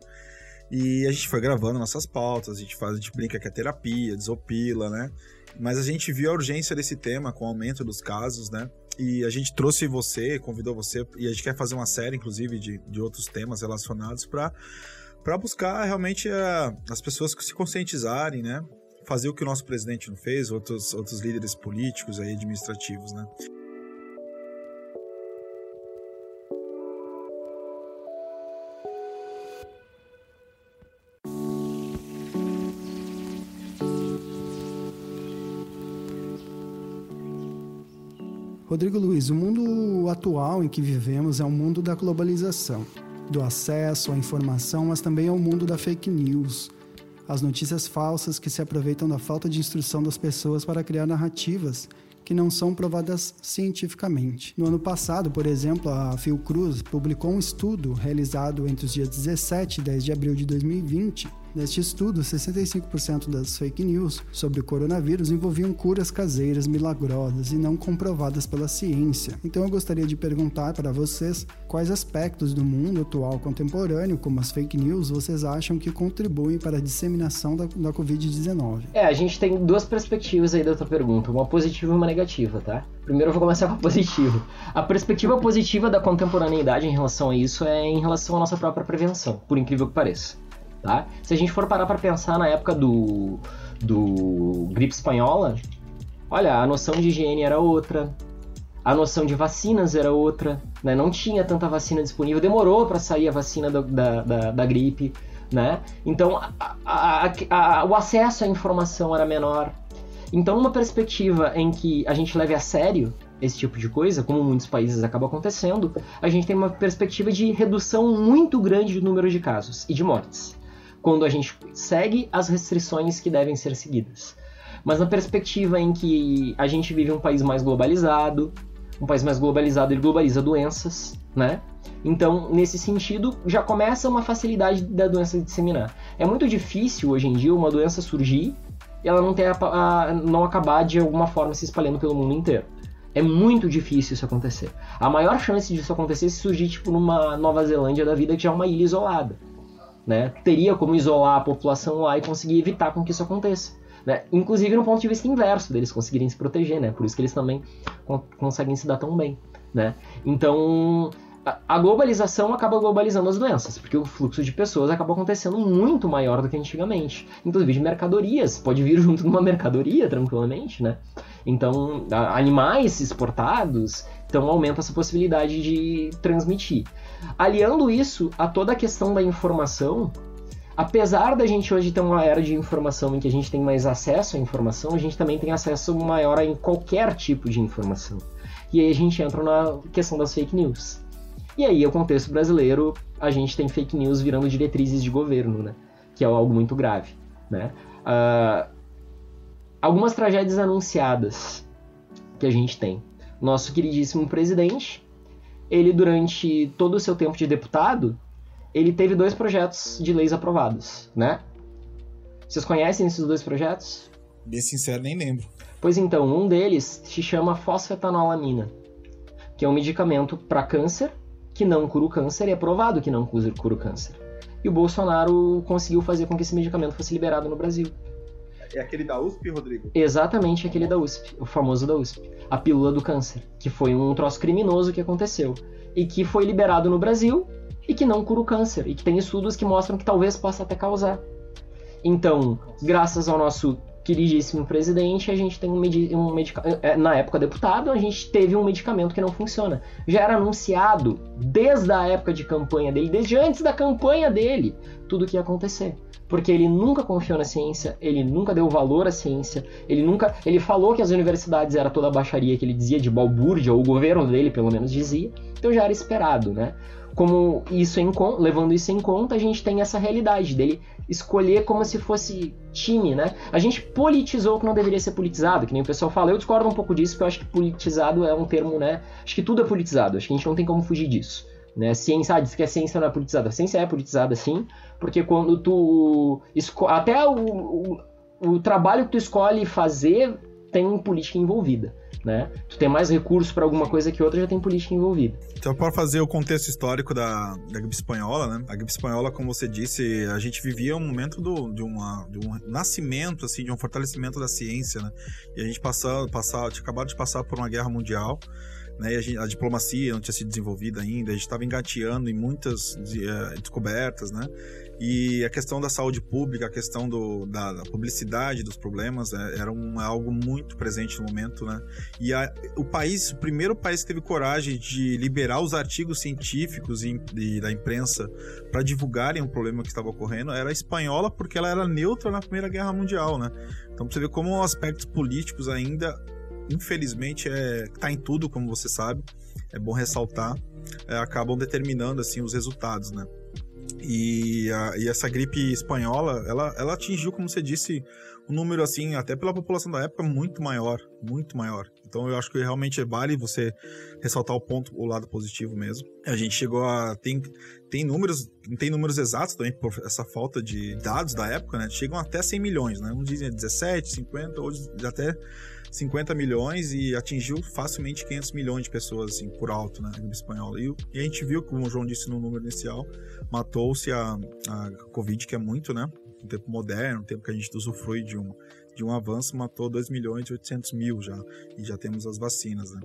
E a gente foi gravando nossas pautas, a gente faz, a gente brinca que é terapia, desopila, né? Mas a gente viu a urgência desse tema com o aumento dos casos, né? E a gente trouxe você, convidou você, e a gente quer fazer uma série, inclusive, de, de outros temas relacionados para para buscar realmente uh, as pessoas se conscientizarem, né? Fazer o que o nosso presidente não fez, outros, outros líderes políticos aí, administrativos, né? Rodrigo Luiz, o mundo atual em que vivemos é um mundo da globalização, do acesso à informação, mas também é o um mundo da fake news, as notícias falsas que se aproveitam da falta de instrução das pessoas para criar narrativas que não são provadas cientificamente. No ano passado, por exemplo, a Fiocruz publicou um estudo realizado entre os dias 17 e 10 de abril de 2020 Neste estudo, 65% das fake news sobre o coronavírus envolviam curas caseiras milagrosas e não comprovadas pela ciência. Então eu gostaria de perguntar para vocês quais aspectos do mundo atual contemporâneo, como as fake news, vocês acham que contribuem para a disseminação da, da Covid-19? É, a gente tem duas perspectivas aí da tua pergunta, uma positiva e uma negativa, tá? Primeiro eu vou começar com a positiva. A perspectiva positiva da contemporaneidade em relação a isso é em relação à nossa própria prevenção, por incrível que pareça. Tá? Se a gente for parar para pensar na época do, do gripe espanhola, olha, a noção de higiene era outra, a noção de vacinas era outra, né? não tinha tanta vacina disponível, demorou para sair a vacina da, da, da, da gripe, né? Então a, a, a, o acesso à informação era menor. Então, numa perspectiva em que a gente leve a sério esse tipo de coisa, como muitos países acaba acontecendo, a gente tem uma perspectiva de redução muito grande do número de casos e de mortes quando a gente segue as restrições que devem ser seguidas. Mas na perspectiva em que a gente vive um país mais globalizado, um país mais globalizado ele globaliza doenças, né? Então, nesse sentido, já começa uma facilidade da doença disseminar. É muito difícil hoje em dia uma doença surgir e ela não, ter a, a, não acabar de alguma forma se espalhando pelo mundo inteiro. É muito difícil isso acontecer. A maior chance disso acontecer é se surgir tipo numa Nova Zelândia da vida que já é uma ilha isolada né, teria como isolar a população lá e conseguir evitar com que isso aconteça. Né? Inclusive no ponto de vista inverso, deles conseguirem se proteger, né? Por isso que eles também conseguem se dar tão bem, né? Então, a globalização acaba globalizando as doenças, porque o fluxo de pessoas acaba acontecendo muito maior do que antigamente. Inclusive de mercadorias, pode vir junto de uma mercadoria tranquilamente, né? Então, animais exportados, então aumenta essa possibilidade de transmitir. Aliando isso a toda a questão da informação, apesar da gente hoje ter uma era de informação em que a gente tem mais acesso à informação, a gente também tem acesso maior a qualquer tipo de informação. E aí a gente entra na questão das fake news. E aí, o contexto brasileiro, a gente tem fake news virando diretrizes de governo, né? Que é algo muito grave, né? Uh, algumas tragédias anunciadas que a gente tem. Nosso queridíssimo presidente ele durante todo o seu tempo de deputado, ele teve dois projetos de leis aprovados, né? Vocês conhecem esses dois projetos? Bem sincero, nem lembro. Pois então, um deles se chama fosfetanolamina, que é um medicamento para câncer que não cura o câncer e é provado que não cura o câncer. E o Bolsonaro conseguiu fazer com que esse medicamento fosse liberado no Brasil. É aquele da USP, Rodrigo? Exatamente aquele da USP, o famoso da USP. A pílula do câncer, que foi um troço criminoso que aconteceu. E que foi liberado no Brasil e que não cura o câncer. E que tem estudos que mostram que talvez possa até causar. Então, graças ao nosso queridíssimo presidente, a gente tem um, um medicamento. É, na época deputado, a gente teve um medicamento que não funciona. Já era anunciado desde a época de campanha dele, desde antes da campanha dele, tudo o que ia acontecer porque ele nunca confiou na ciência, ele nunca deu valor à ciência, ele nunca, ele falou que as universidades era toda a baixaria que ele dizia de balbúrdia, ou o governo dele pelo menos dizia, então já era esperado, né? Como isso em, levando isso em conta, a gente tem essa realidade dele escolher como se fosse time, né? A gente politizou o que não deveria ser politizado, que nem o pessoal fala. Eu discordo um pouco disso, porque eu acho que politizado é um termo, né? Acho que tudo é politizado, acho que a gente não tem como fugir disso. Né? Ciência, ah, diz que a ciência não é politizada. A ciência é politizada sim, porque quando tu. Até o, o, o trabalho que tu escolhe fazer tem política envolvida. Né? Tu tem mais recursos para alguma coisa que outra, já tem política envolvida. Então, para fazer o contexto histórico da, da gripe espanhola, né? A gripe espanhola, como você disse, a gente vivia um momento do, de, uma, de um nascimento, assim, de um fortalecimento da ciência, né? E a gente passou, passar, tinha acabado de passar por uma guerra mundial né? A, gente, a, diplomacia não tinha sido desenvolvida ainda, a gente estava engateando em muitas uh, descobertas, né? E a questão da saúde pública, a questão do, da, da publicidade dos problemas é, era um, algo muito presente no momento, né? E a, o país, o primeiro país que teve coragem de liberar os artigos científicos e, e da imprensa para divulgarem o problema que estava ocorrendo era a espanhola, porque ela era neutra na Primeira Guerra Mundial, né? Então você vê como aspectos políticos ainda infelizmente é tá em tudo, como você sabe. É bom ressaltar, é, acabam determinando assim os resultados, né? E, a, e essa gripe espanhola, ela, ela atingiu, como você disse, um número assim, até pela população da época, muito maior, muito maior. Então eu acho que realmente vale você ressaltar o ponto, o lado positivo mesmo. A gente chegou a tem tem números, tem números exatos também por essa falta de dados da época, né? Chegam até 100 milhões, né? Uns dizem 17, 50, hoje até 50 milhões e atingiu facilmente 500 milhões de pessoas assim, por alto, né, gripe espanhola. E, e, a gente viu, como o João disse no número inicial, matou-se a, a Covid, que é muito, né, um tempo moderno, um tempo que a gente usufrui de um, de um avanço, matou 2 milhões e 800 mil já, e já temos as vacinas, né.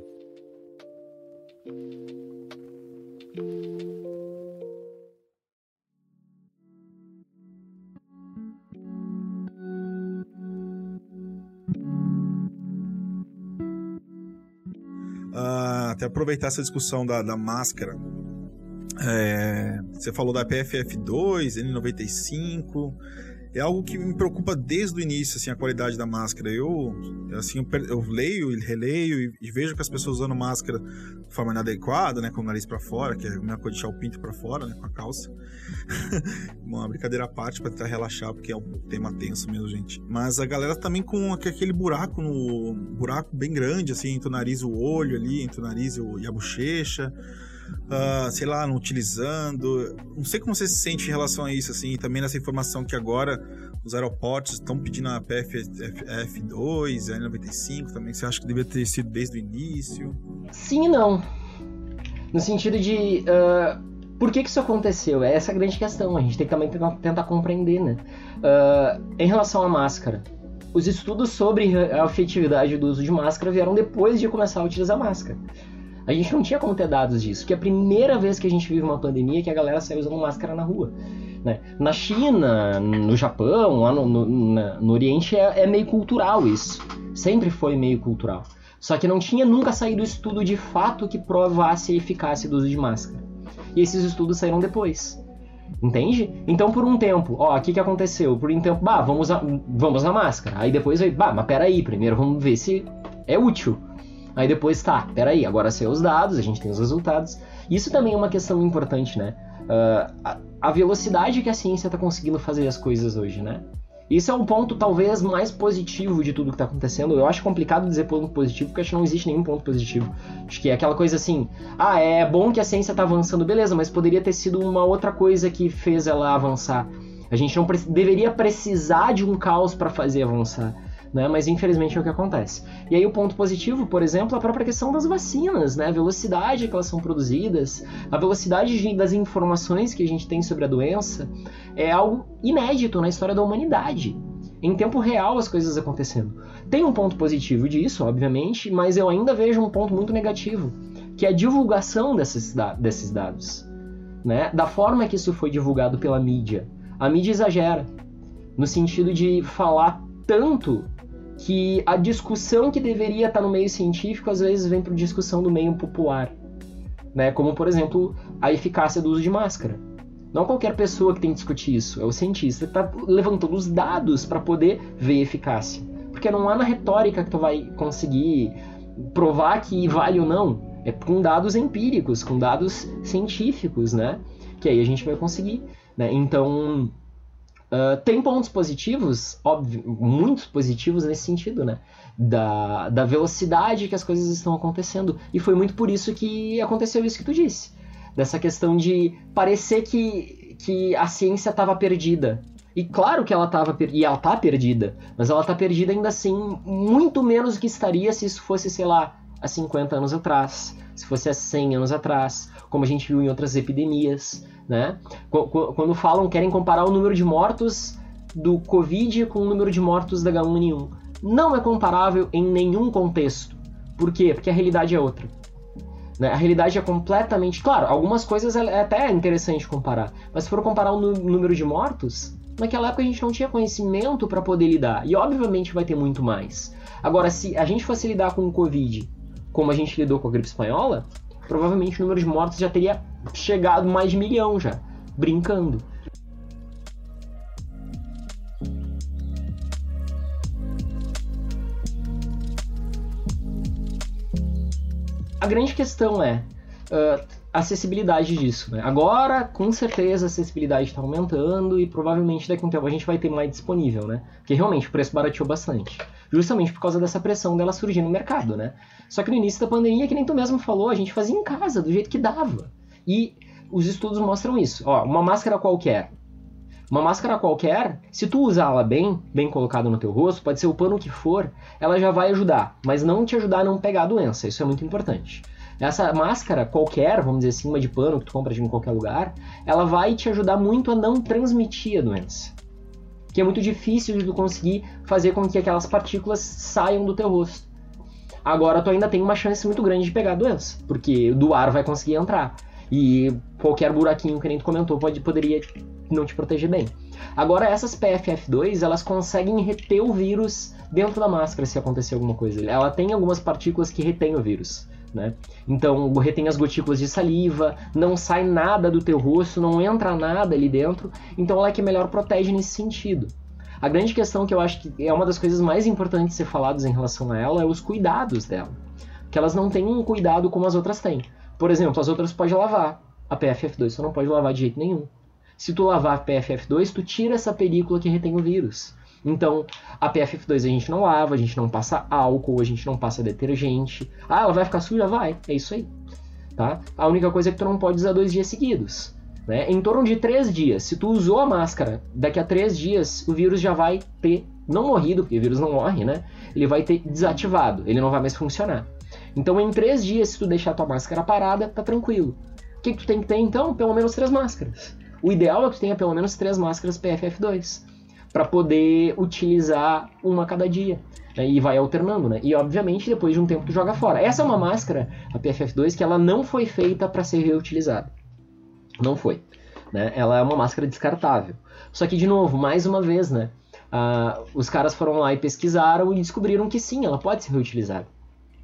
Uh, até aproveitar essa discussão da, da máscara. É, você falou da PFF2, N95 é algo que me preocupa desde o início, assim, a qualidade da máscara. Eu, assim, eu, leio e releio e, vejo que as pessoas usando máscara de forma inadequada, né, com o nariz para fora, que é a mesma coisa de deixar o pinto para fora, né, com a calça. Uma brincadeira à parte para tentar relaxar, porque é um tema tenso mesmo, gente. Mas a galera também com aquele buraco no buraco bem grande, assim, entre o nariz e o olho ali, entre o nariz e a bochecha uh, sei lá, não utilizando. Não sei como você se sente em relação a isso, assim, também nessa informação que agora os aeroportos estão pedindo a PFF2, a N95 também. Você acha que deveria ter sido desde o início? Sim e não. No sentido de. Uh, por que, que isso aconteceu? É essa a grande questão. A gente tem que também tentar, tentar compreender, né? Uh, em relação à máscara, os estudos sobre a efetividade do uso de máscara vieram depois de começar a utilizar máscara. A gente não tinha como ter dados disso, que é a primeira vez que a gente vive uma pandemia que a galera sai usando máscara na rua. Né? Na China, no Japão, lá no, no, na, no Oriente é, é meio cultural isso. Sempre foi meio cultural. Só que não tinha nunca saído estudo de fato que provasse a eficácia do uso de máscara. E esses estudos saíram depois. Entende? Então, por um tempo, ó, o que, que aconteceu? Por um tempo, bah, vamos usar, vamos usar máscara. Aí depois vai, bah, mas peraí, primeiro vamos ver se é útil. Aí depois, tá, peraí, agora saiu os dados, a gente tem os resultados. Isso também é uma questão importante, né? Uh, a, a, velocidade que a ciência está conseguindo fazer as coisas hoje, né? Isso é um ponto talvez mais positivo de tudo que está acontecendo. Eu acho complicado dizer ponto positivo, porque acho que não existe nenhum ponto positivo. Acho que é aquela coisa assim, ah, é bom que a ciência está avançando, beleza, mas poderia ter sido uma outra coisa que fez ela avançar. A gente não pre deveria precisar de um caos para fazer avançar né? Mas infelizmente é o que acontece. E aí o ponto positivo, por exemplo, a própria questão das vacinas, né? A velocidade que elas são produzidas, a velocidade de, das informações que a gente tem sobre a doença é algo inédito na história da humanidade. Em tempo real as coisas acontecendo. Tem um ponto positivo disso, obviamente, mas eu ainda vejo um ponto muito negativo, que é a divulgação desses, da desses dados. Né? Da forma que isso foi divulgado pela mídia. A mídia exagera, no sentido de falar tanto que a discussão que deveria estar no meio científico às vezes vem para discussão do meio popular, né? Como por exemplo a eficácia do uso de máscara. Não qualquer pessoa que tem que discutir isso, é o cientista que está levantando os dados para poder ver eficácia, porque não há na retórica que tu vai conseguir provar que vale ou não, é com dados empíricos, com dados científicos, né? Que aí a gente vai conseguir, né? Então Uh, tem pontos positivos, óbvio, muitos positivos nesse sentido, né? Da, da velocidade que as coisas estão acontecendo. E foi muito por isso que aconteceu isso que tu disse. Dessa questão de parecer que, que a ciência estava perdida. E claro que ela estava e ela tá perdida, mas ela tá perdida ainda assim muito menos do que estaria se isso fosse, sei lá, há 50 anos atrás, se fosse há 100 anos atrás, como a gente viu em outras epidemias, né? Quando falam, querem comparar o número de mortos do Covid com o número de mortos da H1N1. Não é comparável em nenhum contexto. Por quê? Porque a realidade é outra. Né? A realidade é completamente. Claro, algumas coisas é até interessante comparar, mas se for comparar o número de mortos, naquela época a gente não tinha conhecimento para poder lidar. E obviamente vai ter muito mais. Agora, se a gente fosse lidar com o Covid como a gente lidou com a gripe espanhola, provavelmente o número de mortos já teria chegado mais de milhão já, brincando. A grande questão é, uh, acessibilidade disso. Né? Agora, com certeza, a acessibilidade está aumentando e provavelmente daqui a um tempo a gente vai ter mais disponível, né? Porque realmente o preço barateou bastante. Justamente por causa dessa pressão dela surgir no mercado, né? Só que no início da pandemia, que nem tu mesmo falou, a gente fazia em casa, do jeito que dava. E os estudos mostram isso. Ó, uma máscara qualquer. Uma máscara qualquer, se tu usá-la bem, bem colocada no teu rosto, pode ser o pano que for, ela já vai ajudar, mas não te ajudar a não pegar a doença. Isso é muito importante. Essa máscara qualquer, vamos dizer assim, uma de pano que tu compra em qualquer lugar, ela vai te ajudar muito a não transmitir a doença. Que é muito difícil de tu conseguir fazer com que aquelas partículas saiam do teu rosto. Agora tu ainda tem uma chance muito grande de pegar a doença, porque do ar vai conseguir entrar. E qualquer buraquinho que nem tu comentou pode, poderia não te proteger bem. Agora essas PFF2, elas conseguem reter o vírus dentro da máscara se acontecer alguma coisa. Ela tem algumas partículas que retêm o vírus. Né? Então retém as gotículas de saliva, não sai nada do teu rosto, não entra nada ali dentro, então ela é que melhor protege nesse sentido. A grande questão que eu acho que é uma das coisas mais importantes de ser faladas em relação a ela é os cuidados dela. Que elas não têm um cuidado como as outras têm. Por exemplo, as outras pode lavar. A PFF2 você não pode lavar de jeito nenhum. Se tu lavar a PFF2, tu tira essa película que retém o vírus. Então, a PFF2 a gente não lava, a gente não passa álcool, a gente não passa detergente. Ah, ela vai ficar suja? Vai. É isso aí. Tá? A única coisa é que tu não pode usar dois dias seguidos. Né? Em torno de três dias. Se tu usou a máscara, daqui a três dias o vírus já vai ter, não morrido, porque o vírus não morre, né? Ele vai ter desativado, ele não vai mais funcionar. Então, em três dias, se tu deixar tua máscara parada, tá tranquilo. O que, que tu tem que ter então? Pelo menos três máscaras. O ideal é que tu tenha pelo menos três máscaras PFF2 para poder utilizar uma cada dia. Né? E vai alternando, né? E obviamente depois de um tempo tu joga fora. Essa é uma máscara, a PFF2, que ela não foi feita para ser reutilizada. Não foi. Né? Ela é uma máscara descartável. Só que, de novo, mais uma vez, né? Uh, os caras foram lá e pesquisaram e descobriram que sim, ela pode ser reutilizada.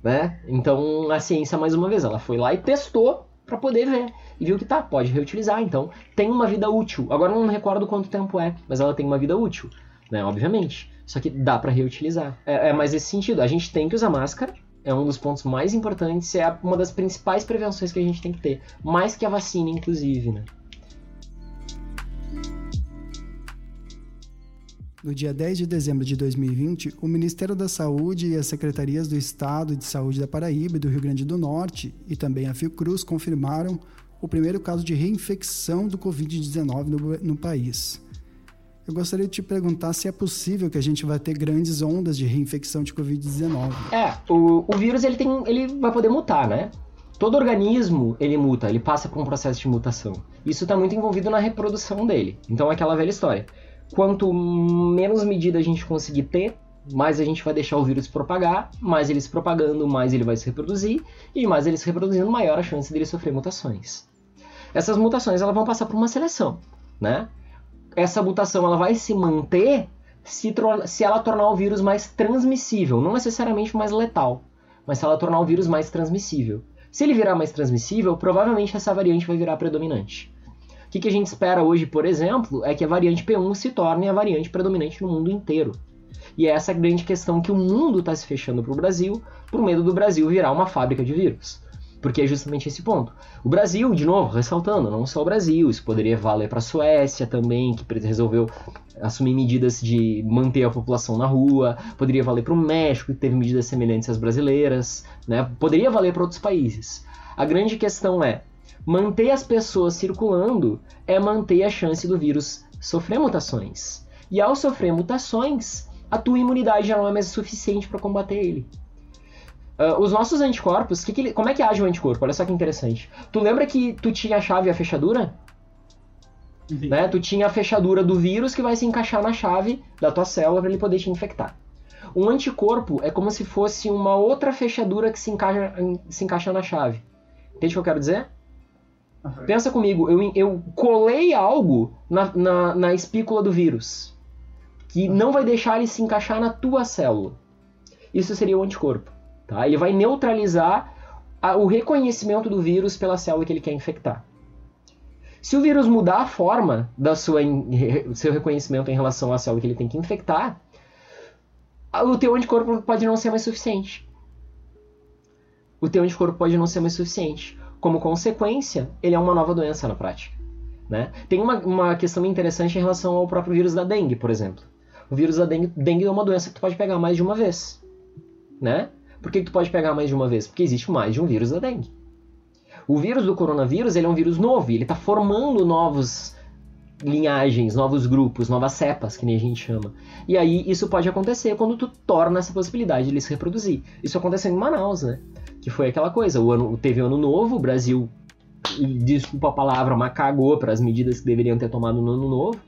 Né? Então a ciência, mais uma vez, ela foi lá e testou para poder ver e viu que tá, pode reutilizar, então tem uma vida útil. Agora não recordo quanto tempo é, mas ela tem uma vida útil, né? Obviamente. Só que dá para reutilizar. É, é mais esse sentido. A gente tem que usar máscara, é um dos pontos mais importantes, é uma das principais prevenções que a gente tem que ter, mais que a vacina, inclusive, né? No dia 10 de dezembro de 2020, o Ministério da Saúde e as secretarias do Estado de Saúde da Paraíba e do Rio Grande do Norte e também a Fiocruz confirmaram o primeiro caso de reinfecção do Covid-19 no, no país. Eu gostaria de te perguntar se é possível que a gente vai ter grandes ondas de reinfecção de Covid-19. É, o, o vírus ele, tem, ele vai poder mutar, né? Todo organismo ele muta, ele passa por um processo de mutação. Isso está muito envolvido na reprodução dele. Então é aquela velha história. Quanto menos medida a gente conseguir ter, mais a gente vai deixar o vírus propagar, mais ele se propagando, mais ele vai se reproduzir, e mais ele se reproduzindo, maior a chance dele sofrer mutações. Essas mutações elas vão passar por uma seleção, né? Essa mutação ela vai se manter se, se ela tornar o vírus mais transmissível, não necessariamente mais letal, mas se ela tornar o vírus mais transmissível. Se ele virar mais transmissível, provavelmente essa variante vai virar predominante. O que, que a gente espera hoje, por exemplo, é que a variante P1 se torne a variante predominante no mundo inteiro. E é essa grande questão que o mundo está se fechando para o Brasil, por medo do Brasil virar uma fábrica de vírus. Porque é justamente esse ponto. O Brasil, de novo, ressaltando, não só o Brasil, isso poderia valer para a Suécia também, que resolveu assumir medidas de manter a população na rua, poderia valer para o México, que teve medidas semelhantes às brasileiras, né? poderia valer para outros países. A grande questão é: manter as pessoas circulando é manter a chance do vírus sofrer mutações. E ao sofrer mutações, a tua imunidade já não é mais suficiente para combater ele. Uh, os nossos anticorpos, que que ele, como é que age o anticorpo? Olha só que interessante. Tu lembra que tu tinha a chave e a fechadura? Né? Tu tinha a fechadura do vírus que vai se encaixar na chave da tua célula para ele poder te infectar. Um anticorpo é como se fosse uma outra fechadura que se encaixa, se encaixa na chave. Entende o que eu quero dizer? Pensa comigo, eu, eu colei algo na, na, na espícula do vírus que não vai deixar ele se encaixar na tua célula. Isso seria o anticorpo. Tá? Ele vai neutralizar a, o reconhecimento do vírus pela célula que ele quer infectar. Se o vírus mudar a forma da sua do seu reconhecimento em relação à célula que ele tem que infectar, o teu anticorpo pode não ser mais suficiente. o teu anticorpo pode não ser mais suficiente. Como consequência, ele é uma nova doença na prática. Né? Tem uma, uma questão interessante em relação ao próprio vírus da dengue, por exemplo. O vírus da dengue, dengue é uma doença que tu pode pegar mais de uma vez. Né? Por que, que tu pode pegar mais de uma vez? Porque existe mais de um vírus da dengue. O vírus do coronavírus ele é um vírus novo, ele está formando novos linhagens, novos grupos, novas cepas, que nem a gente chama. E aí isso pode acontecer quando tu torna essa possibilidade de ele se reproduzir. Isso aconteceu em Manaus, né? Que foi aquela coisa, o ano teve ano novo, o Brasil, desculpa a palavra, mas cagou para as medidas que deveriam ter tomado no ano novo,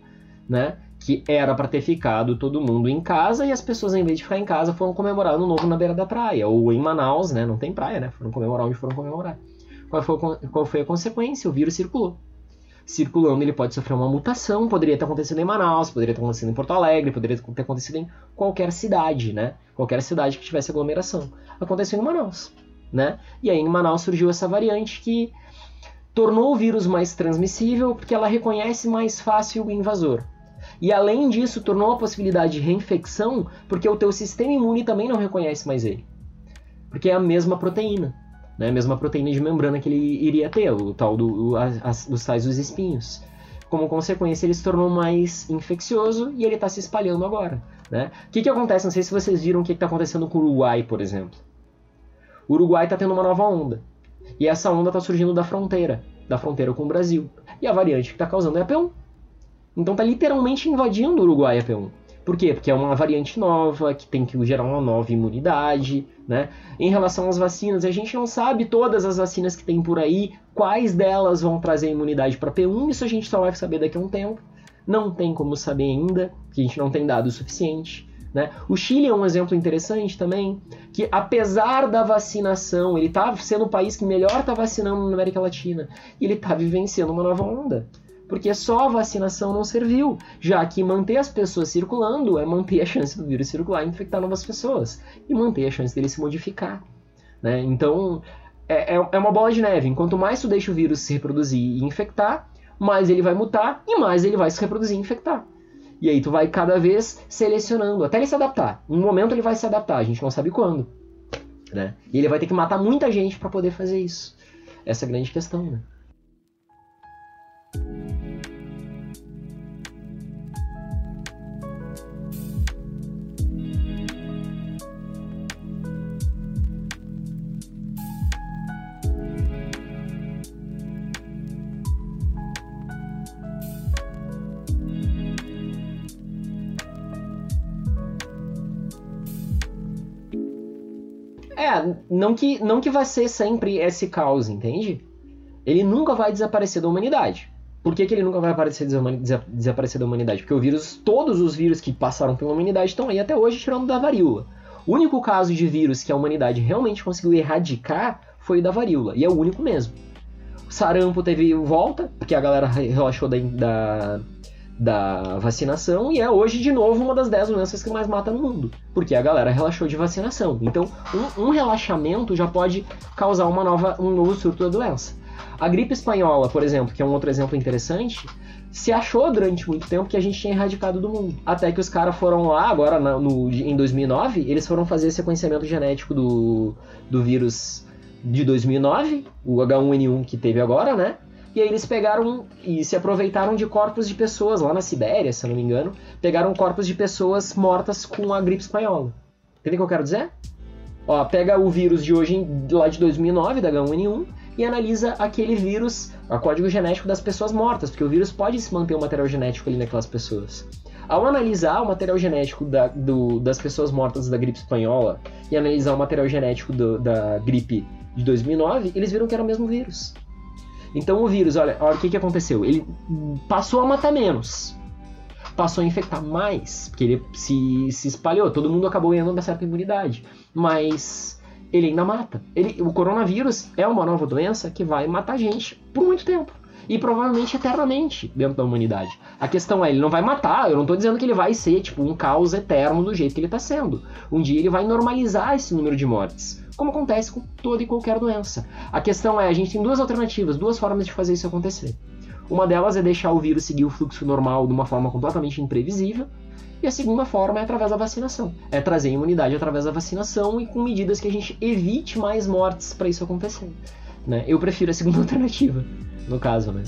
né? Que era para ter ficado todo mundo em casa e as pessoas, em vez de ficar em casa, foram comemorar ano novo na beira da praia. Ou em Manaus, né? Não tem praia, né? Foram comemorar onde foram comemorar. Qual foi, qual foi a consequência? O vírus circulou. Circulando, ele pode sofrer uma mutação, poderia ter acontecido em Manaus, poderia ter acontecido em Porto Alegre, poderia ter acontecido em qualquer cidade, né? Qualquer cidade que tivesse aglomeração. Aconteceu em Manaus, né? E aí em Manaus surgiu essa variante que tornou o vírus mais transmissível porque ela reconhece mais fácil o invasor. E além disso, tornou a possibilidade de reinfecção porque o teu sistema imune também não reconhece mais ele. Porque é a mesma proteína né? A mesma proteína de membrana que ele iria ter, o tal do, as, os tais dos espinhos. Como consequência, ele se tornou mais infeccioso e ele está se espalhando agora. Né? O que, que acontece? Não sei se vocês viram o que está acontecendo com o Uruguai, por exemplo. O Uruguai está tendo uma nova onda. E essa onda está surgindo da fronteira, da fronteira com o Brasil. E a variante que está causando é a P1. Então está literalmente invadindo o Uruguai a P1. Por quê? Porque é uma variante nova, que tem que gerar uma nova imunidade, né? Em relação às vacinas, a gente não sabe todas as vacinas que tem por aí, quais delas vão trazer imunidade para P1, isso a gente só vai saber daqui a um tempo. Não tem como saber ainda, porque a gente não tem dados suficiente. Né? O Chile é um exemplo interessante também, que apesar da vacinação, ele está sendo o país que melhor está vacinando na América Latina, e ele está vivenciando uma nova onda porque só a vacinação não serviu, já que manter as pessoas circulando é manter a chance do vírus circular e infectar novas pessoas, e manter a chance dele se modificar. Né? Então, é, é, é uma bola de neve. Enquanto mais tu deixa o vírus se reproduzir e infectar, mais ele vai mutar e mais ele vai se reproduzir e infectar. E aí tu vai cada vez selecionando, até ele se adaptar. Um momento ele vai se adaptar, a gente não sabe quando. Né? E ele vai ter que matar muita gente para poder fazer isso. Essa é a grande questão, né? Não que, não que vai ser sempre esse caos, entende? Ele nunca vai desaparecer da humanidade. Por que, que ele nunca vai aparecer, desaparecer da humanidade? Porque o vírus, todos os vírus que passaram pela humanidade estão aí até hoje, tirando da varíola. O único caso de vírus que a humanidade realmente conseguiu erradicar foi o da varíola, e é o único mesmo. O sarampo teve volta, porque a galera relaxou da, da da vacinação e é hoje de novo uma das 10 doenças que mais mata no mundo, porque a galera relaxou de vacinação. Então, um, um, relaxamento já pode causar uma nova, um novo surto da doença. A gripe espanhola, por exemplo, que é um outro exemplo interessante, se achou durante muito tempo que a gente tinha erradicado do mundo. Até que os caras foram lá, agora no, em 2009, eles foram fazer sequenciamento genético do, do vírus de 2009, o H1N1 que teve agora, né? E aí eles pegaram e se aproveitaram de corpos de pessoas lá na Sibéria, se eu não me engano, pegaram corpos de pessoas mortas com a gripe espanhola. Entendeu o que eu quero dizer? Ó, pega o vírus de hoje, lá de 2009, da H1N1, e analisa aquele vírus, o código genético das pessoas mortas, porque o vírus pode se manter o material genético ali naquelas pessoas. Ao analisar o material genético da, do, das pessoas mortas da gripe espanhola e analisar o material genético do, da gripe de 2009, eles viram que era o mesmo vírus. Então o vírus, olha, olha o que, que aconteceu. Ele passou a matar menos. Passou a infectar mais, porque ele se, se espalhou. Todo mundo acabou ganhando uma certa imunidade. Mas ele ainda mata. Ele, o coronavírus é uma nova doença que vai matar gente por muito tempo. E provavelmente eternamente dentro da humanidade. A questão é, ele não vai matar, eu não estou dizendo que ele vai ser tipo um caos eterno do jeito que ele está sendo. Um dia ele vai normalizar esse número de mortes como acontece com toda e qualquer doença. A questão é, a gente tem duas alternativas, duas formas de fazer isso acontecer. Uma delas é deixar o vírus seguir o fluxo normal de uma forma completamente imprevisível, E a segunda forma é através da vacinação. É trazer imunidade através da vacinação e com medidas que a gente evite mais mortes para isso acontecer. Né? Eu prefiro a segunda alternativa, no caso, né?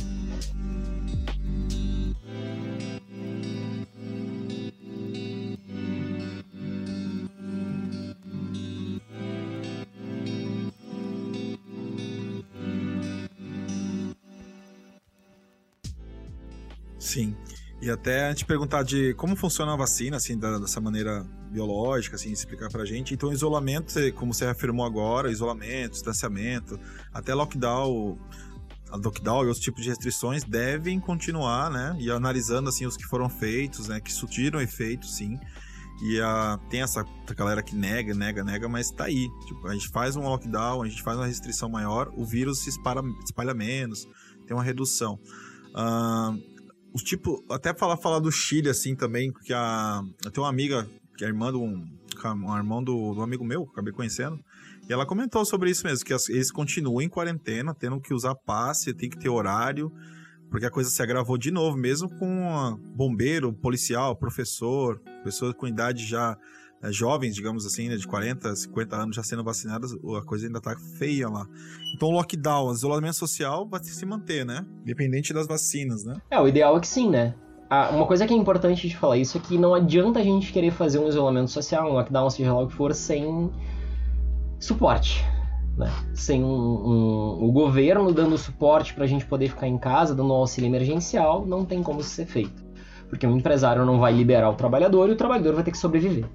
Sim. E até a gente perguntar de como funciona a vacina, assim, da, dessa maneira biológica, assim, explicar pra gente. Então, isolamento, como você afirmou agora, isolamento, distanciamento, até lockdown, lockdown e outros tipos de restrições devem continuar, né? E analisando, assim, os que foram feitos, né? Que surtiram efeito, sim. E a, tem essa galera que nega, nega, nega, mas tá aí. Tipo, a gente faz um lockdown, a gente faz uma restrição maior, o vírus se espalha, espalha menos, tem uma redução. Uh, os tipo, até falar, falar do Chile, assim, também, porque a, eu tenho uma amiga, que é irmã do, um, um irmão do, do amigo meu, que acabei conhecendo, e ela comentou sobre isso mesmo, que eles continuam em quarentena, tendo que usar passe, tem que ter horário, porque a coisa se agravou de novo, mesmo com bombeiro, policial, professor, pessoas com idade já é, jovens, digamos assim, né, de 40, 50 anos já sendo vacinadas, a coisa ainda tá feia lá. Então o lockdown, o isolamento social vai se manter, né? Independente das vacinas, né? É, o ideal é que sim, né? Ah, uma coisa que é importante de falar isso é que não adianta a gente querer fazer um isolamento social, um lockdown, seja lá o que for, sem suporte. Né? Sem um, um, o governo dando suporte para a gente poder ficar em casa, dando um auxílio emergencial, não tem como isso ser feito. Porque o empresário não vai liberar o trabalhador e o trabalhador vai ter que sobreviver.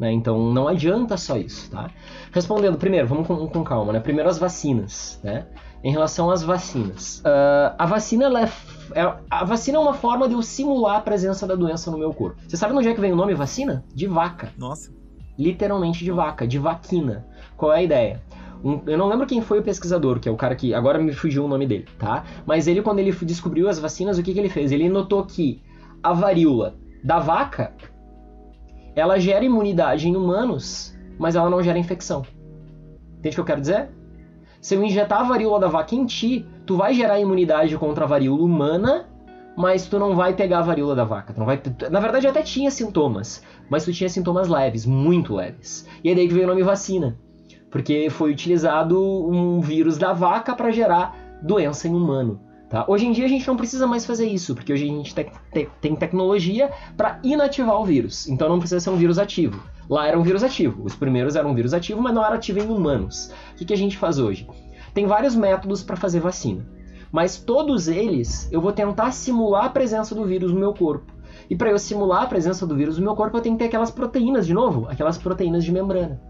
Né? Então não adianta só isso, tá? Respondendo, primeiro, vamos com, com calma, né? Primeiro as vacinas, né? Em relação às vacinas. Uh, a vacina ela é, é, a vacina é uma forma de eu simular a presença da doença no meu corpo. Você sabe onde é que vem o nome vacina? De vaca. Nossa. Literalmente de vaca, de vaquina. Qual é a ideia? Um, eu não lembro quem foi o pesquisador, que é o cara que. Agora me fugiu o nome dele, tá? Mas ele, quando ele descobriu as vacinas, o que, que ele fez? Ele notou que a varíola da vaca ela gera imunidade em humanos, mas ela não gera infecção. Entende o que eu quero dizer? Se eu injetar a varíola da vaca em ti, tu vai gerar imunidade contra a varíola humana, mas tu não vai pegar a varíola da vaca. Tu não vai... Na verdade, até tinha sintomas, mas tu tinha sintomas leves, muito leves. E é daí que veio o nome vacina, porque foi utilizado um vírus da vaca para gerar doença em humano. Tá? Hoje em dia a gente não precisa mais fazer isso, porque hoje a gente te te tem tecnologia para inativar o vírus. Então não precisa ser um vírus ativo. Lá era um vírus ativo. Os primeiros eram um vírus ativo, mas não era ativo em humanos. O que, que a gente faz hoje? Tem vários métodos para fazer vacina. Mas todos eles eu vou tentar simular a presença do vírus no meu corpo. E para eu simular a presença do vírus no meu corpo, eu tenho que ter aquelas proteínas de novo, aquelas proteínas de membrana.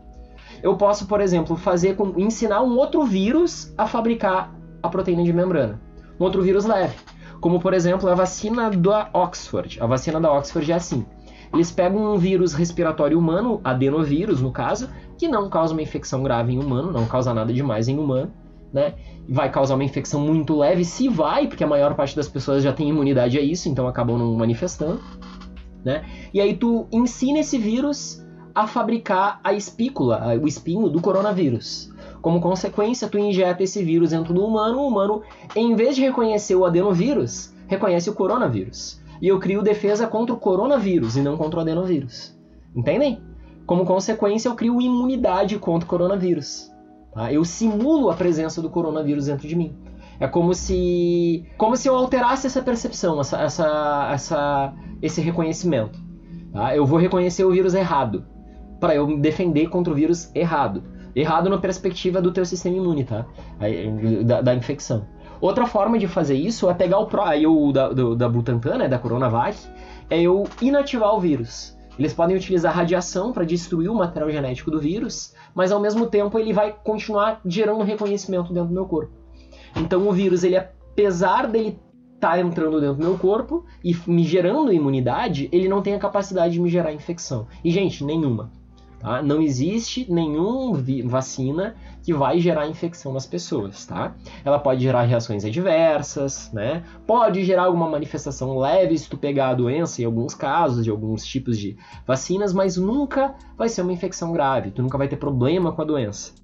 Eu posso, por exemplo, fazer com, ensinar um outro vírus a fabricar a proteína de membrana outro vírus leve. Como, por exemplo, a vacina da Oxford. A vacina da Oxford é assim. Eles pegam um vírus respiratório humano, adenovírus no caso, que não causa uma infecção grave em humano, não causa nada demais em humano, né? Vai causar uma infecção muito leve, se vai, porque a maior parte das pessoas já tem imunidade a isso, então acabam não manifestando, né? E aí tu ensina esse vírus a fabricar a espícula, o espinho do coronavírus. Como consequência, tu injeta esse vírus dentro do humano, o humano, em vez de reconhecer o adenovírus, reconhece o coronavírus. E eu crio defesa contra o coronavírus e não contra o adenovírus. Entendem? Como consequência, eu crio imunidade contra o coronavírus. Tá? Eu simulo a presença do coronavírus dentro de mim. É como se, como se eu alterasse essa percepção, essa, essa, essa esse reconhecimento. Tá? Eu vou reconhecer o vírus errado para eu me defender contra o vírus errado. Errado na perspectiva do teu sistema imune, tá? Da, da infecção. Outra forma de fazer isso é pegar o pro, aí o da, do, da Butantan, né, da Coronavac, é eu inativar o vírus. Eles podem utilizar radiação para destruir o material genético do vírus, mas ao mesmo tempo ele vai continuar gerando reconhecimento dentro do meu corpo. Então o vírus, ele apesar dele estar tá entrando dentro do meu corpo e me gerando imunidade, ele não tem a capacidade de me gerar infecção. E gente, nenhuma. Tá? Não existe nenhuma vacina que vai gerar infecção nas pessoas, tá? Ela pode gerar reações adversas, né? Pode gerar alguma manifestação leve se tu pegar a doença em alguns casos de alguns tipos de vacinas, mas nunca vai ser uma infecção grave. Tu nunca vai ter problema com a doença.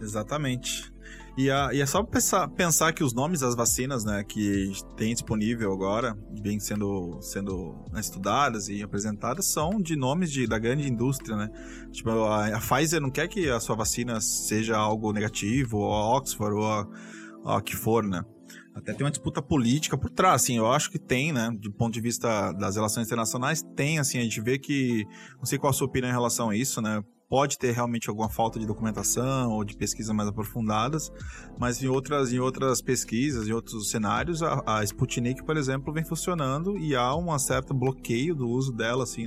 Exatamente. E, a, e é só pensar, pensar que os nomes das vacinas, né, que tem disponível agora, vêm sendo, sendo estudadas e apresentadas, são de nomes de, da grande indústria, né? Tipo, a, a Pfizer não quer que a sua vacina seja algo negativo, ou a Oxford, ou a, a que for, né? Até tem uma disputa política por trás, assim, eu acho que tem, né, do ponto de vista das relações internacionais, tem, assim, a gente vê que, não sei qual a sua opinião em relação a isso, né, pode ter realmente alguma falta de documentação ou de pesquisas mais aprofundadas, mas em outras, em outras pesquisas, em outros cenários, a, a Sputnik, por exemplo, vem funcionando e há um certo bloqueio do uso dela, assim,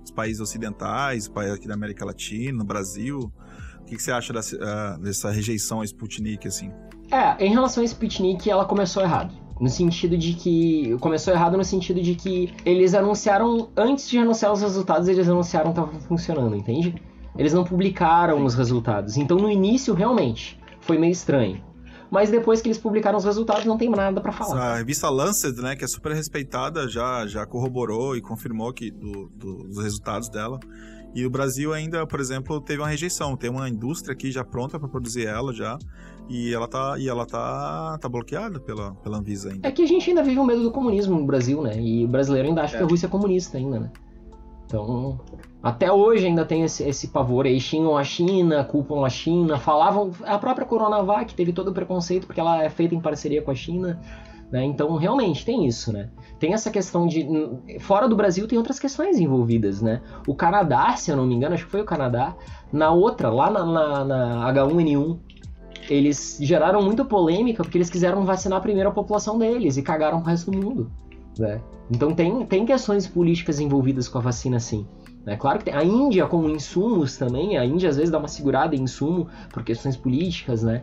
nos países ocidentais, países aqui da América Latina, no Brasil. O que, que você acha dessa, uh, dessa rejeição à Sputnik, assim? É, em relação à Sputnik, ela começou errado. No sentido de que. Começou errado no sentido de que eles anunciaram. Antes de anunciar os resultados, eles anunciaram que estava funcionando, entende? Eles não publicaram os resultados. Então no início, realmente, foi meio estranho. Mas depois que eles publicaram os resultados, não tem nada para falar. A revista Lancet, né, que é super respeitada, já, já corroborou e confirmou que do, do, dos resultados dela. E o Brasil ainda, por exemplo, teve uma rejeição. Tem uma indústria aqui já pronta para produzir ela já. E ela tá, e ela tá, tá bloqueada pela, pela Anvisa ainda. É que a gente ainda vive o medo do comunismo no Brasil, né? E o brasileiro ainda acha é. que a Rússia é comunista ainda, né? Então, até hoje ainda tem esse, esse pavor aí, xingam a China, culpam a China, falavam. A própria Coronavac teve todo o preconceito porque ela é feita em parceria com a China. Né? Então, realmente, tem isso, né? Tem essa questão de. Fora do Brasil tem outras questões envolvidas, né? O Canadá, se eu não me engano, acho que foi o Canadá, na outra, lá na, na, na H1N1, eles geraram muita polêmica porque eles quiseram vacinar primeiro a população deles e cagaram o resto do mundo. Né? Então tem, tem questões políticas envolvidas com a vacina, sim. É claro que tem, a Índia com insumos também, a Índia às vezes dá uma segurada em insumo por questões políticas, né?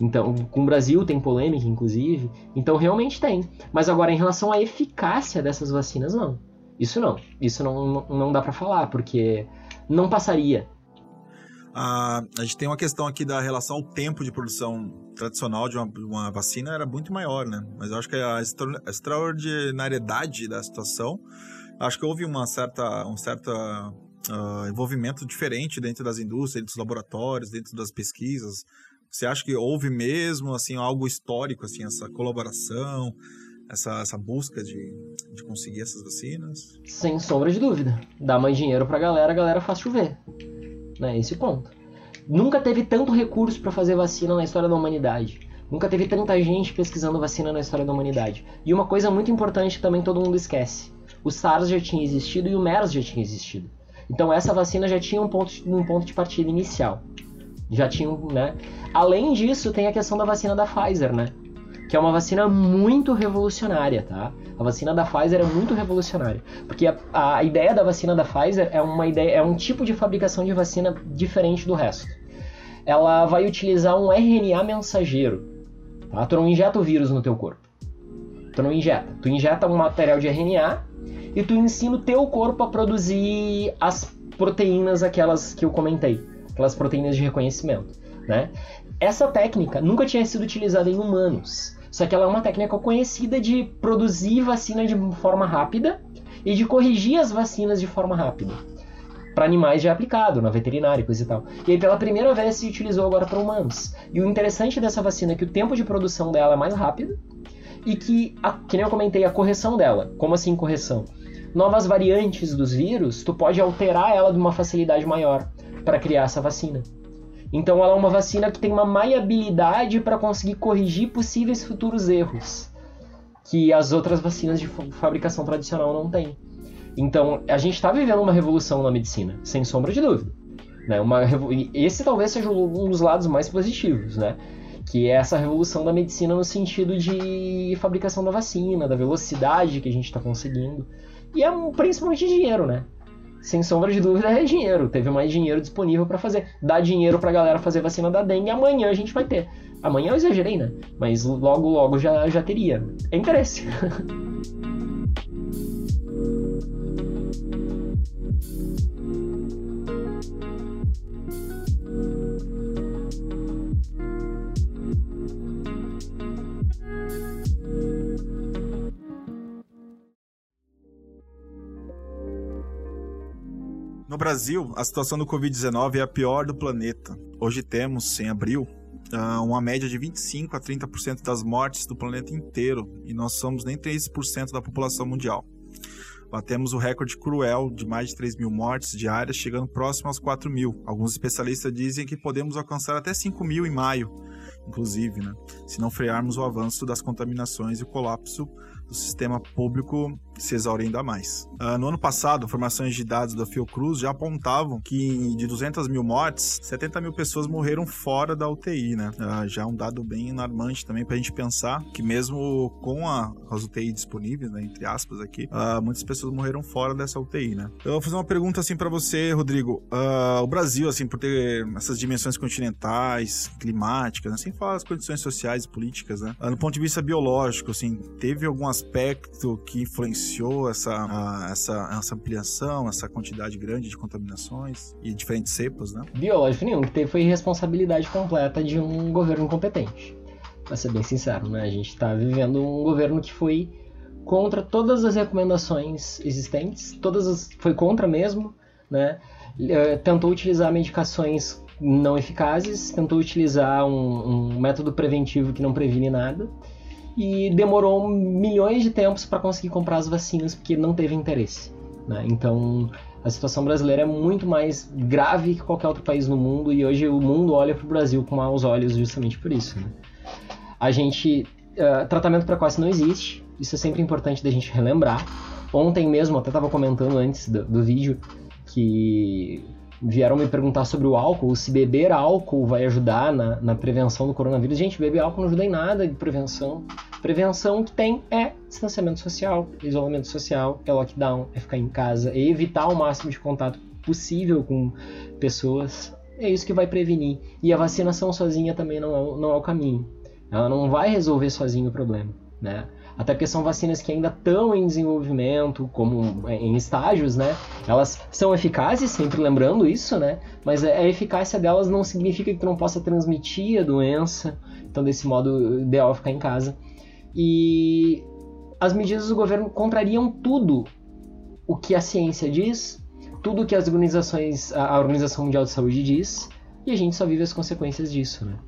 Então, com o Brasil tem polêmica, inclusive. Então, realmente tem. Mas agora, em relação à eficácia dessas vacinas, não. Isso não. Isso não, não dá para falar, porque não passaria. A, a gente tem uma questão aqui da relação ao tempo de produção tradicional de uma, uma vacina era muito maior, né? Mas eu acho que a, a extraordinariedade da situação acho que houve uma certa, um certo uh, envolvimento diferente dentro das indústrias, dentro dos laboratórios, dentro das pesquisas. Você acha que houve mesmo assim algo histórico, assim, essa colaboração, essa, essa busca de, de conseguir essas vacinas? Sem sombra de dúvida. Dá mais dinheiro pra galera, a galera faz chover. Né? Esse ponto. Nunca teve tanto recurso para fazer vacina na história da humanidade. Nunca teve tanta gente pesquisando vacina na história da humanidade. E uma coisa muito importante que também todo mundo esquece o SARS já tinha existido e o MERS já tinha existido. Então essa vacina já tinha um ponto, um ponto de partida inicial. Já tinha, né? Além disso, tem a questão da vacina da Pfizer, né? Que é uma vacina muito revolucionária, tá? A vacina da Pfizer é muito revolucionária, porque a, a ideia da vacina da Pfizer é uma ideia, é um tipo de fabricação de vacina diferente do resto. Ela vai utilizar um RNA mensageiro, tá? Tu não injeta o vírus no teu corpo. Tu não injeta. Tu injeta um material de RNA e tu ensina o teu corpo a produzir as proteínas aquelas que eu comentei, aquelas proteínas de reconhecimento, né? Essa técnica nunca tinha sido utilizada em humanos, só que ela é uma técnica conhecida de produzir vacina de forma rápida e de corrigir as vacinas de forma rápida. Para animais já é aplicado, na veterinária, coisa e tal. E aí pela primeira vez se utilizou agora para humanos. E o interessante dessa vacina é que o tempo de produção dela é mais rápido e que, a, que nem eu comentei, a correção dela. Como assim correção? Novas variantes dos vírus, tu pode alterar ela de uma facilidade maior para criar essa vacina. Então ela é uma vacina que tem uma maleabilidade para conseguir corrigir possíveis futuros erros que as outras vacinas de fabricação tradicional não têm. Então a gente está vivendo uma revolução na medicina, sem sombra de dúvida. Né? Uma, esse talvez seja um dos lados mais positivos, né? que é essa revolução da medicina no sentido de fabricação da vacina, da velocidade que a gente está conseguindo. E é principalmente dinheiro, né? Sem sombra de dúvida é dinheiro. Teve mais dinheiro disponível para fazer. Dá dinheiro pra galera fazer vacina da dengue. Amanhã a gente vai ter. Amanhã eu exagerei, né? Mas logo, logo já, já teria. É interesse. No Brasil, a situação do Covid-19 é a pior do planeta. Hoje temos, em abril, uh, uma média de 25 a 30% das mortes do planeta inteiro e nós somos nem 3% da população mundial. Batemos o recorde cruel de mais de 3 mil mortes diárias, chegando próximo aos 4 mil. Alguns especialistas dizem que podemos alcançar até 5 mil em maio, inclusive, né? se não frearmos o avanço das contaminações e o colapso do sistema público se exaurindo a mais. Uh, no ano passado, informações de dados da Fiocruz já apontavam que de 200 mil mortes, 70 mil pessoas morreram fora da UTI, né? Uh, já é um dado bem alarmante também para a gente pensar que mesmo com a, as UTI disponíveis, né, entre aspas aqui, uh, muitas pessoas morreram fora dessa UTI, né? Eu vou fazer uma pergunta assim para você, Rodrigo. o Brasil, assim, por ter essas dimensões continentais, climáticas, né, sem falar as condições sociais e políticas, né? no ponto de vista biológico, assim, teve algum aspecto que influenciou influenciou essa, a, essa, essa ampliação, essa quantidade grande de contaminações e diferentes cepas, né? Biológico nenhum, que teve foi responsabilidade completa de um governo incompetente. Pra ser bem sincero, né? A gente está vivendo um governo que foi contra todas as recomendações existentes, todas as, foi contra mesmo, né? Eh, tentou utilizar medicações não eficazes, tentou utilizar um, um método preventivo que não previne nada e demorou milhões de tempos para conseguir comprar as vacinas porque não teve interesse. Né? Então a situação brasileira é muito mais grave que qualquer outro país no mundo e hoje o mundo olha para o Brasil com maus olhos justamente por isso. Né? A gente uh, tratamento precoce não existe, isso é sempre importante da gente relembrar. Ontem mesmo, até estava comentando antes do, do vídeo que vieram me perguntar sobre o álcool, se beber álcool vai ajudar na, na prevenção do coronavírus. Gente, beber álcool não ajuda em nada de prevenção. Prevenção que tem é distanciamento social, isolamento social, é lockdown, é ficar em casa, é evitar o máximo de contato possível com pessoas. É isso que vai prevenir. E a vacinação sozinha também não é, não é o caminho. Ela não vai resolver sozinho o problema, né? Até porque são vacinas que ainda estão em desenvolvimento, como em estágios, né? Elas são eficazes, sempre lembrando isso, né? Mas a eficácia delas não significa que tu não possa transmitir a doença. Então, desse modo, ideal é ficar em casa. E as medidas do governo contrariam tudo o que a ciência diz, tudo o que as organizações, a Organização Mundial de Saúde diz, e a gente só vive as consequências disso, né?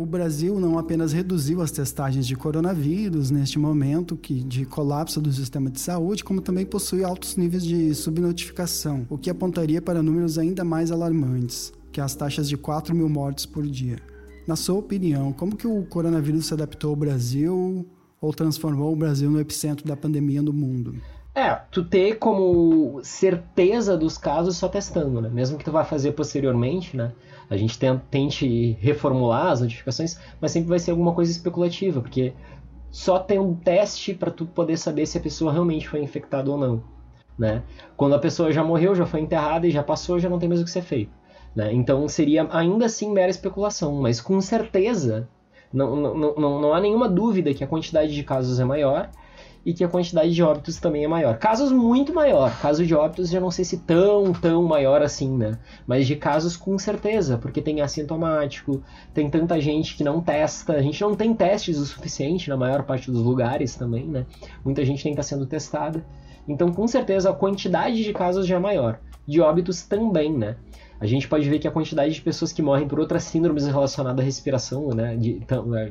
O Brasil não apenas reduziu as testagens de coronavírus neste momento que, de colapso do sistema de saúde, como também possui altos níveis de subnotificação, o que apontaria para números ainda mais alarmantes, que as taxas de 4 mil mortes por dia. Na sua opinião, como que o coronavírus se adaptou ao Brasil ou transformou o Brasil no epicentro da pandemia no mundo? É, tu ter como certeza dos casos só testando, né? Mesmo que tu vá fazer posteriormente, né? A gente tente reformular as notificações, mas sempre vai ser alguma coisa especulativa, porque só tem um teste para tu poder saber se a pessoa realmente foi infectada ou não, né? Quando a pessoa já morreu, já foi enterrada e já passou, já não tem mais o que ser feito, né? Então seria ainda assim mera especulação, mas com certeza não, não, não, não há nenhuma dúvida que a quantidade de casos é maior e que a quantidade de óbitos também é maior. Casos muito maior, caso de óbitos já não sei se tão, tão maior assim, né? Mas de casos com certeza, porque tem assintomático, tem tanta gente que não testa, a gente não tem testes o suficiente na maior parte dos lugares também, né? Muita gente nem está sendo testada. Então, com certeza, a quantidade de casos já é maior. De óbitos também, né? A gente pode ver que a quantidade de pessoas que morrem por outras síndromes relacionadas à respiração, né? De,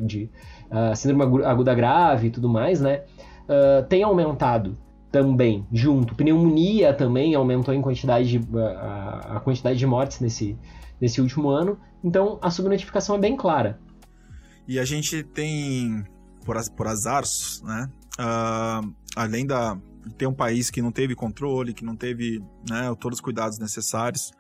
de uh, síndrome aguda grave e tudo mais, né? Uh, tem aumentado também junto. Pneumonia também aumentou em quantidade de, a, a quantidade de mortes nesse, nesse último ano. Então a subnotificação é bem clara. E a gente tem, por, por azar, né? Uh, além da, ter um país que não teve controle, que não teve né, todos os cuidados necessários,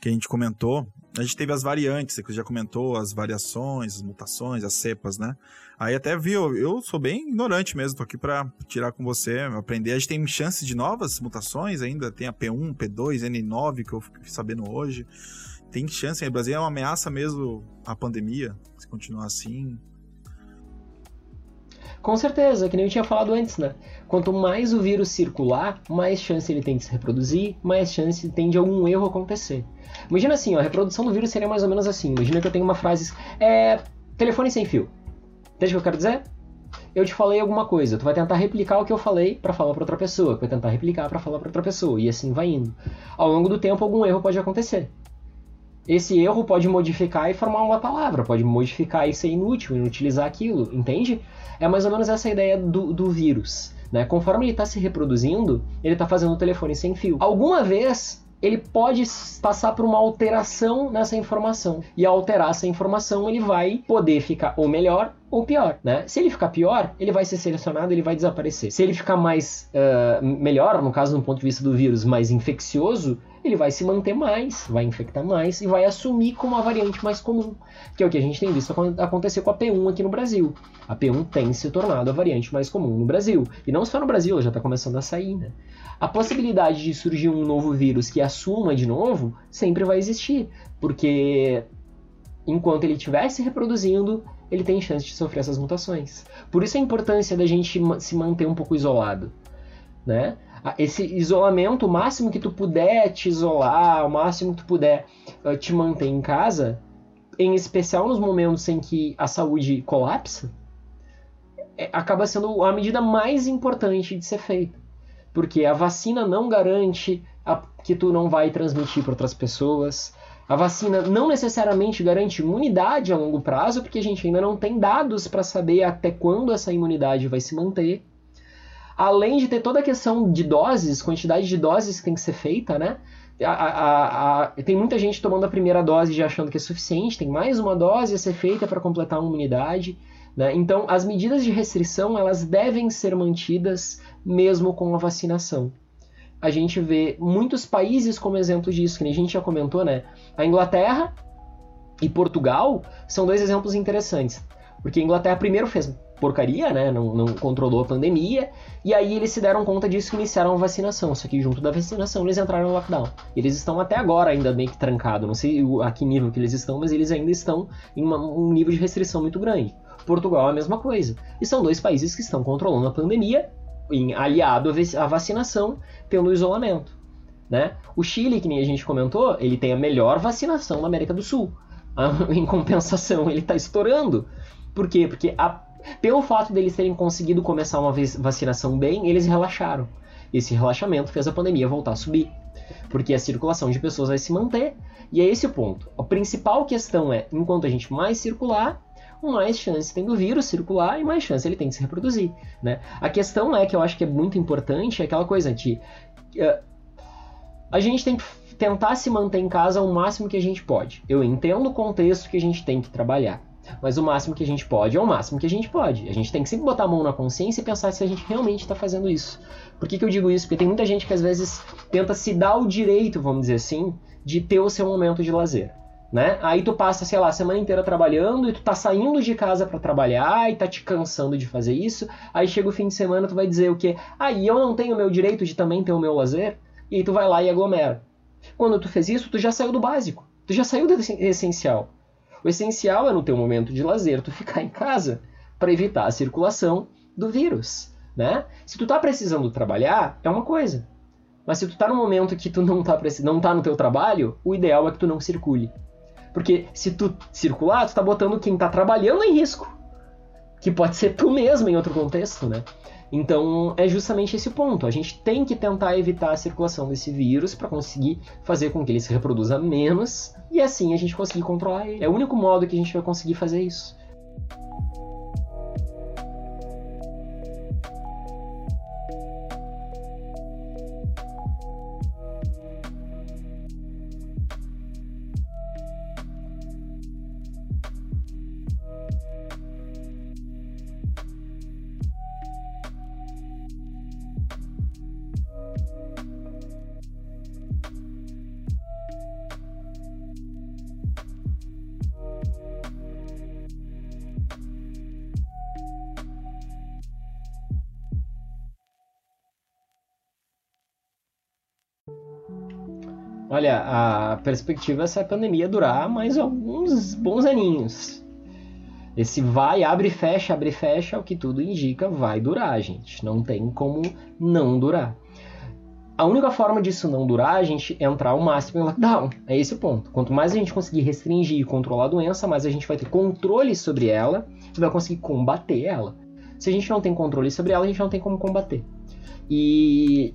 que a gente comentou, a gente teve as variantes, que você já comentou, as variações, as mutações, as cepas, né? Aí até viu, eu sou bem ignorante mesmo, tô aqui para tirar com você, aprender. A gente tem chance de novas mutações ainda, tem a P1, P2, N9, que eu fiquei sabendo hoje. Tem chance, o Brasil é uma ameaça mesmo à pandemia, se continuar assim. Com certeza, que nem eu tinha falado antes, né? Quanto mais o vírus circular, mais chance ele tem de se reproduzir, mais chance tem de algum erro acontecer. Imagina assim, ó, a reprodução do vírus seria mais ou menos assim. Imagina que eu tenho uma frase, é, telefone sem fio. Entende o que eu quero dizer? eu te falei alguma coisa, tu vai tentar replicar o que eu falei para falar para outra pessoa, vai tentar replicar para falar para outra pessoa e assim vai indo. Ao longo do tempo algum erro pode acontecer. Esse erro pode modificar e formar uma palavra, pode modificar e ser inútil, inutilizar aquilo, entende? É mais ou menos essa ideia do, do vírus. Né? Conforme ele está se reproduzindo, ele está fazendo o telefone sem fio. Alguma vez ele pode passar por uma alteração nessa informação. E ao alterar essa informação, ele vai poder ficar ou melhor ou pior, né? Se ele ficar pior, ele vai ser selecionado, ele vai desaparecer. Se ele ficar mais uh, melhor, no caso do ponto de vista do vírus, mais infeccioso, ele vai se manter mais, vai infectar mais e vai assumir como a variante mais comum, que é o que a gente tem visto acontecer com a P1 aqui no Brasil. A P1 tem se tornado a variante mais comum no Brasil. E não só no Brasil, ela já está começando a sair, né? A possibilidade de surgir um novo vírus que assuma de novo sempre vai existir, porque enquanto ele estiver se reproduzindo, ele tem chance de sofrer essas mutações. Por isso a importância da gente se manter um pouco isolado, né? esse isolamento, o máximo que tu puder te isolar, o máximo que tu puder uh, te manter em casa, em especial nos momentos em que a saúde colapsa, é, acaba sendo a medida mais importante de ser feita. Porque a vacina não garante a, que tu não vai transmitir para outras pessoas. A vacina não necessariamente garante imunidade a longo prazo, porque a gente ainda não tem dados para saber até quando essa imunidade vai se manter além de ter toda a questão de doses, quantidade de doses que tem que ser feita, né? A, a, a, tem muita gente tomando a primeira dose já achando que é suficiente, tem mais uma dose a ser feita para completar a imunidade. Né? Então, as medidas de restrição elas devem ser mantidas mesmo com a vacinação. A gente vê muitos países como exemplo disso, que a gente já comentou, né? A Inglaterra e Portugal são dois exemplos interessantes. Porque a Inglaterra primeiro fez porcaria, né? Não, não, controlou a pandemia. E aí eles se deram conta disso e iniciaram a vacinação. Só que junto da vacinação eles entraram no lockdown. Eles estão até agora ainda meio que trancados. Não sei a que nível que eles estão, mas eles ainda estão em uma, um nível de restrição muito grande. Portugal é a mesma coisa. E são dois países que estão controlando a pandemia, em, aliado à vacinação, tendo isolamento. Né? O Chile, que nem a gente comentou, ele tem a melhor vacinação da América do Sul. em compensação, ele está estourando. Por quê? Porque a pelo fato deles terem conseguido começar uma vacinação bem, eles relaxaram. Esse relaxamento fez a pandemia voltar a subir, porque a circulação de pessoas vai se manter, e é esse o ponto. A principal questão é, enquanto a gente mais circular, mais chance tem do vírus circular e mais chance ele tem de se reproduzir. Né? A questão é que eu acho que é muito importante é aquela coisa de uh, a gente tem que tentar se manter em casa o máximo que a gente pode. Eu entendo o contexto que a gente tem que trabalhar. Mas o máximo que a gente pode é o máximo que a gente pode. A gente tem que sempre botar a mão na consciência e pensar se a gente realmente está fazendo isso. Por que, que eu digo isso? Porque tem muita gente que às vezes tenta se dar o direito, vamos dizer assim, de ter o seu momento de lazer. Né? Aí tu passa, sei lá, a semana inteira trabalhando e tu tá saindo de casa para trabalhar e tá te cansando de fazer isso. Aí chega o fim de semana tu vai dizer o quê? Aí ah, eu não tenho o meu direito de também ter o meu lazer? E aí tu vai lá e aglomera. Quando tu fez isso, tu já saiu do básico. Tu já saiu do essencial. O essencial é no teu momento de lazer tu ficar em casa para evitar a circulação do vírus, né? Se tu tá precisando trabalhar, é uma coisa. Mas se tu tá no momento que tu não tá, não tá no teu trabalho, o ideal é que tu não circule. Porque se tu circular, tu tá botando quem tá trabalhando em risco. Que pode ser tu mesmo em outro contexto, né? Então é justamente esse ponto. A gente tem que tentar evitar a circulação desse vírus para conseguir fazer com que ele se reproduza menos e assim a gente conseguir controlar ele. É o único modo que a gente vai conseguir fazer isso. Perspectiva é essa pandemia durar mais alguns bons aninhos. Esse vai, abre e fecha, abre e fecha, o que tudo indica, vai durar, gente. Não tem como não durar. A única forma disso não durar, a gente entrar o máximo em lockdown. É esse o ponto. Quanto mais a gente conseguir restringir e controlar a doença, mais a gente vai ter controle sobre ela e vai conseguir combater ela. Se a gente não tem controle sobre ela, a gente não tem como combater. E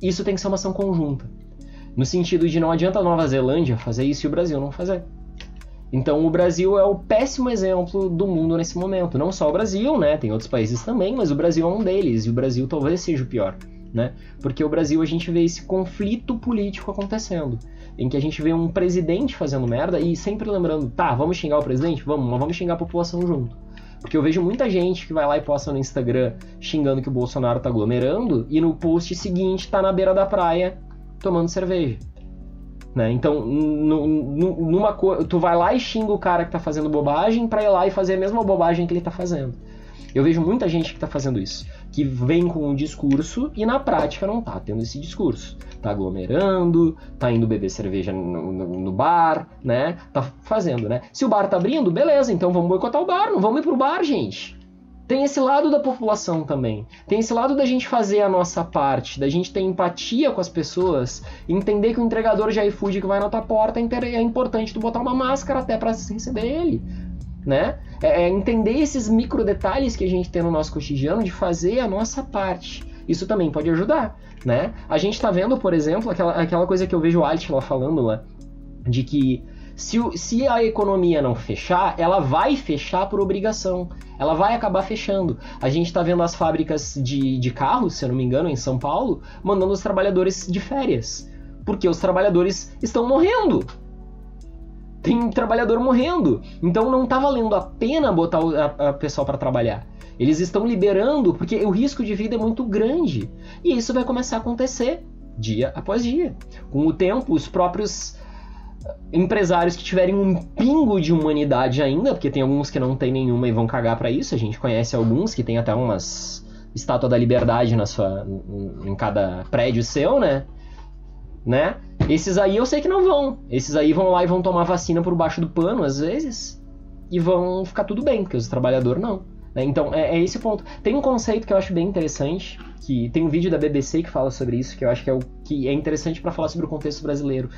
isso tem que ser uma ação conjunta. No sentido de não adianta a Nova Zelândia fazer isso e o Brasil não fazer. Então o Brasil é o péssimo exemplo do mundo nesse momento. Não só o Brasil, né? Tem outros países também, mas o Brasil é um deles. E o Brasil talvez seja o pior, né? Porque o Brasil a gente vê esse conflito político acontecendo. Em que a gente vê um presidente fazendo merda e sempre lembrando, tá, vamos xingar o presidente? Vamos, mas vamos xingar a população junto. Porque eu vejo muita gente que vai lá e posta no Instagram xingando que o Bolsonaro tá aglomerando e no post seguinte tá na beira da praia tomando cerveja. Né? Então, numa tu vai lá e xinga o cara que tá fazendo bobagem para ir lá e fazer a mesma bobagem que ele tá fazendo. Eu vejo muita gente que tá fazendo isso, que vem com um discurso e na prática não tá tendo esse discurso. Tá aglomerando, tá indo beber cerveja no, no, no bar, né? Tá fazendo, né? Se o bar tá abrindo, beleza, então vamos boicotar o bar, não vamos ir pro bar, gente. Tem esse lado da população também. Tem esse lado da gente fazer a nossa parte, da gente ter empatia com as pessoas, entender que o entregador de iFood que vai na tua porta é, é importante tu botar uma máscara até para receber ele, né? É, é entender esses micro detalhes que a gente tem no nosso cotidiano de fazer a nossa parte. Isso também pode ajudar, né? A gente tá vendo, por exemplo, aquela, aquela coisa que eu vejo o Altila falando lá, de que se, se a economia não fechar, ela vai fechar por obrigação. Ela vai acabar fechando. A gente está vendo as fábricas de, de carros, se eu não me engano, em São Paulo, mandando os trabalhadores de férias. Porque os trabalhadores estão morrendo. Tem trabalhador morrendo. Então não está valendo a pena botar o a, a pessoal para trabalhar. Eles estão liberando porque o risco de vida é muito grande. E isso vai começar a acontecer dia após dia. Com o tempo, os próprios empresários que tiverem um pingo de humanidade ainda, porque tem alguns que não tem nenhuma e vão cagar para isso. A gente conhece alguns que tem até umas estátua da liberdade na sua em cada prédio seu, né? Né? Esses aí eu sei que não vão. Esses aí vão lá e vão tomar vacina por baixo do pano às vezes e vão ficar tudo bem, porque os trabalhadores não. Né? Então é, é esse ponto. Tem um conceito que eu acho bem interessante, que tem um vídeo da BBC que fala sobre isso, que eu acho que é o que é interessante para falar sobre o contexto brasileiro,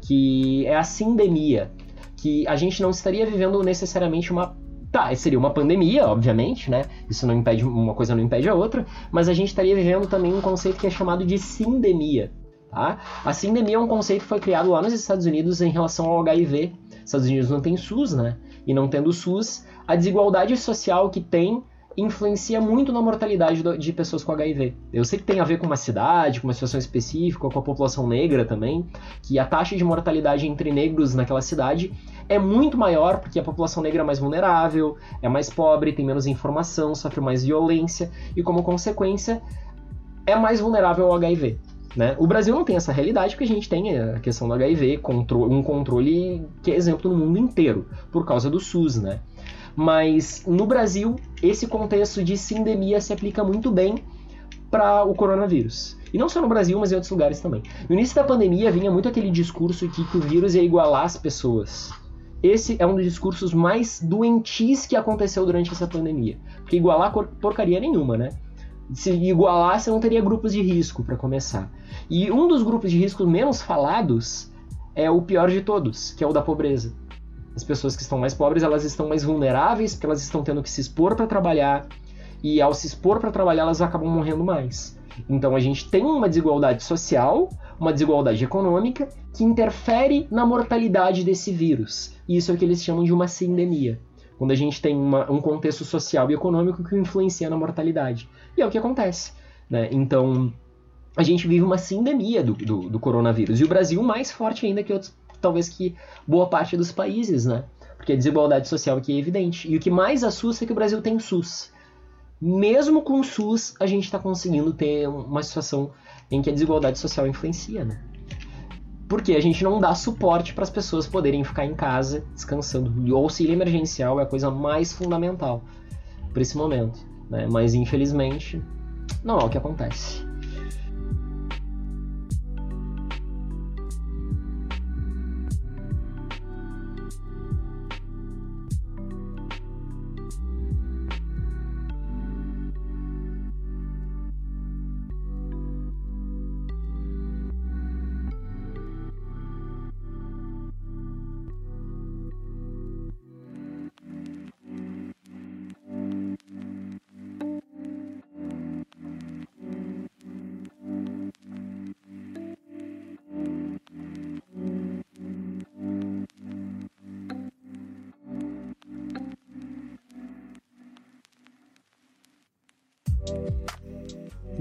que é a sindemia, que a gente não estaria vivendo necessariamente uma Tá, seria uma pandemia, obviamente, né? Isso não impede, uma coisa não impede a outra, mas a gente estaria vivendo também um conceito que é chamado de sindemia, tá? A sindemia é um conceito que foi criado lá nos Estados Unidos em relação ao HIV. Os Estados Unidos não tem SUS, né? E não tendo SUS, a desigualdade social que tem influencia muito na mortalidade de pessoas com HIV. Eu sei que tem a ver com uma cidade, com uma situação específica, com a população negra também, que a taxa de mortalidade entre negros naquela cidade é muito maior porque a população negra é mais vulnerável, é mais pobre, tem menos informação, sofre mais violência e, como consequência, é mais vulnerável ao HIV. Né? O Brasil não tem essa realidade porque a gente tem a questão do HIV, um controle que é exemplo no mundo inteiro, por causa do SUS, né? Mas no Brasil, esse contexto de sindemia se aplica muito bem para o coronavírus. E não só no Brasil, mas em outros lugares também. No início da pandemia vinha muito aquele discurso que, que o vírus ia igualar as pessoas. Esse é um dos discursos mais doentis que aconteceu durante essa pandemia. Porque igualar porcaria nenhuma, né? Se igualar, você não teria grupos de risco para começar. E um dos grupos de risco menos falados é o pior de todos, que é o da pobreza. As pessoas que estão mais pobres, elas estão mais vulneráveis, porque elas estão tendo que se expor para trabalhar, e ao se expor para trabalhar, elas acabam morrendo mais. Então a gente tem uma desigualdade social, uma desigualdade econômica, que interfere na mortalidade desse vírus. E isso é o que eles chamam de uma sindemia. Quando a gente tem uma, um contexto social e econômico que influencia na mortalidade. E é o que acontece. Né? Então, a gente vive uma sindemia do, do, do coronavírus. E o Brasil mais forte ainda que outros talvez que boa parte dos países, né? Porque a desigualdade social aqui é evidente. E o que mais assusta é que o Brasil tem SUS. Mesmo com o SUS, a gente está conseguindo ter uma situação em que a desigualdade social influencia, né? Porque a gente não dá suporte para as pessoas poderem ficar em casa descansando. E o auxílio emergencial é a coisa mais fundamental para esse momento. Né? Mas infelizmente, não é o que acontece.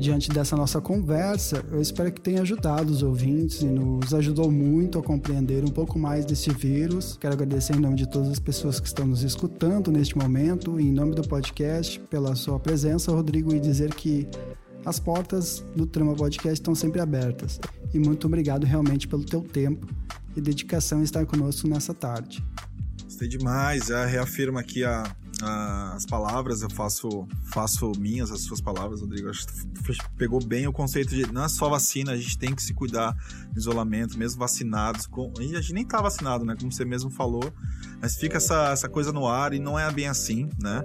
Diante dessa nossa conversa, eu espero que tenha ajudado os ouvintes e nos ajudou muito a compreender um pouco mais desse vírus. Quero agradecer em nome de todas as pessoas que estão nos escutando neste momento e em nome do podcast pela sua presença, Rodrigo, e dizer que as portas do Trama Podcast estão sempre abertas. E muito obrigado realmente pelo teu tempo e dedicação em estar conosco nessa tarde. Gostei demais, já reafirma aqui a, as palavras, eu faço, faço minhas as suas palavras, Rodrigo. Acho que pegou bem o conceito de não é só vacina, a gente tem que se cuidar no isolamento, mesmo vacinados. Com, a gente nem tá vacinado, né? Como você mesmo falou, mas fica essa, essa coisa no ar e não é bem assim, né?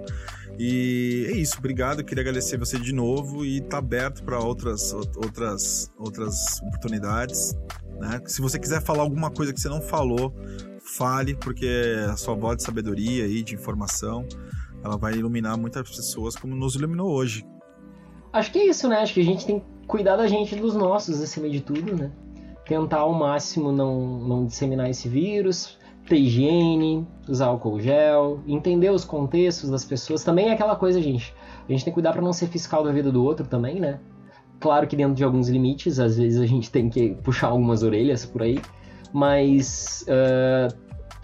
E é isso, obrigado. Eu queria agradecer você de novo e tá aberto para outras, outras, outras oportunidades. Né? Se você quiser falar alguma coisa que você não falou, fale, porque a sua voz de sabedoria e de informação, ela vai iluminar muitas pessoas como nos iluminou hoje. Acho que é isso, né? Acho que a gente tem que cuidar da gente dos nossos acima de tudo, né? Tentar ao máximo não, não disseminar esse vírus, ter higiene, usar álcool gel, entender os contextos das pessoas. Também é aquela coisa, gente. A gente tem que cuidar para não ser fiscal da vida do outro também, né? Claro que dentro de alguns limites, às vezes a gente tem que puxar algumas orelhas por aí mas uh,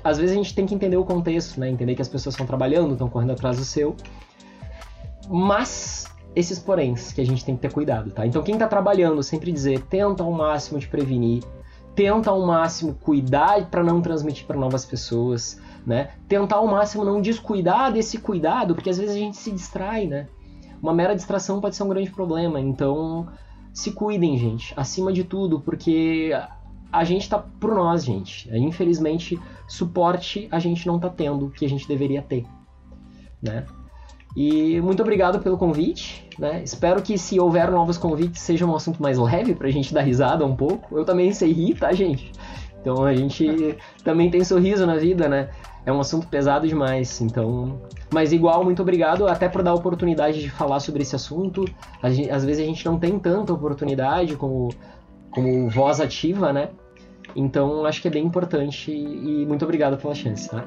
às vezes a gente tem que entender o contexto, né? Entender que as pessoas estão trabalhando, estão correndo atrás do seu. Mas esses poréns que a gente tem que ter cuidado, tá? Então quem está trabalhando, sempre dizer, tenta ao máximo de prevenir, tenta ao máximo cuidar para não transmitir para novas pessoas, né? Tentar ao máximo não descuidar desse cuidado, porque às vezes a gente se distrai, né? Uma mera distração pode ser um grande problema, então se cuidem, gente, acima de tudo, porque a gente tá por nós, gente. Infelizmente, suporte a gente não tá tendo que a gente deveria ter, né? E muito obrigado pelo convite, né? Espero que se houver novos convites seja um assunto mais leve pra gente dar risada um pouco. Eu também sei rir, tá, gente? Então a gente também tem sorriso na vida, né? É um assunto pesado demais, então. Mas igual, muito obrigado até por dar a oportunidade de falar sobre esse assunto. Às vezes a gente não tem tanta oportunidade como como voz ativa, né? Então acho que é bem importante e muito obrigado pela chance, tá?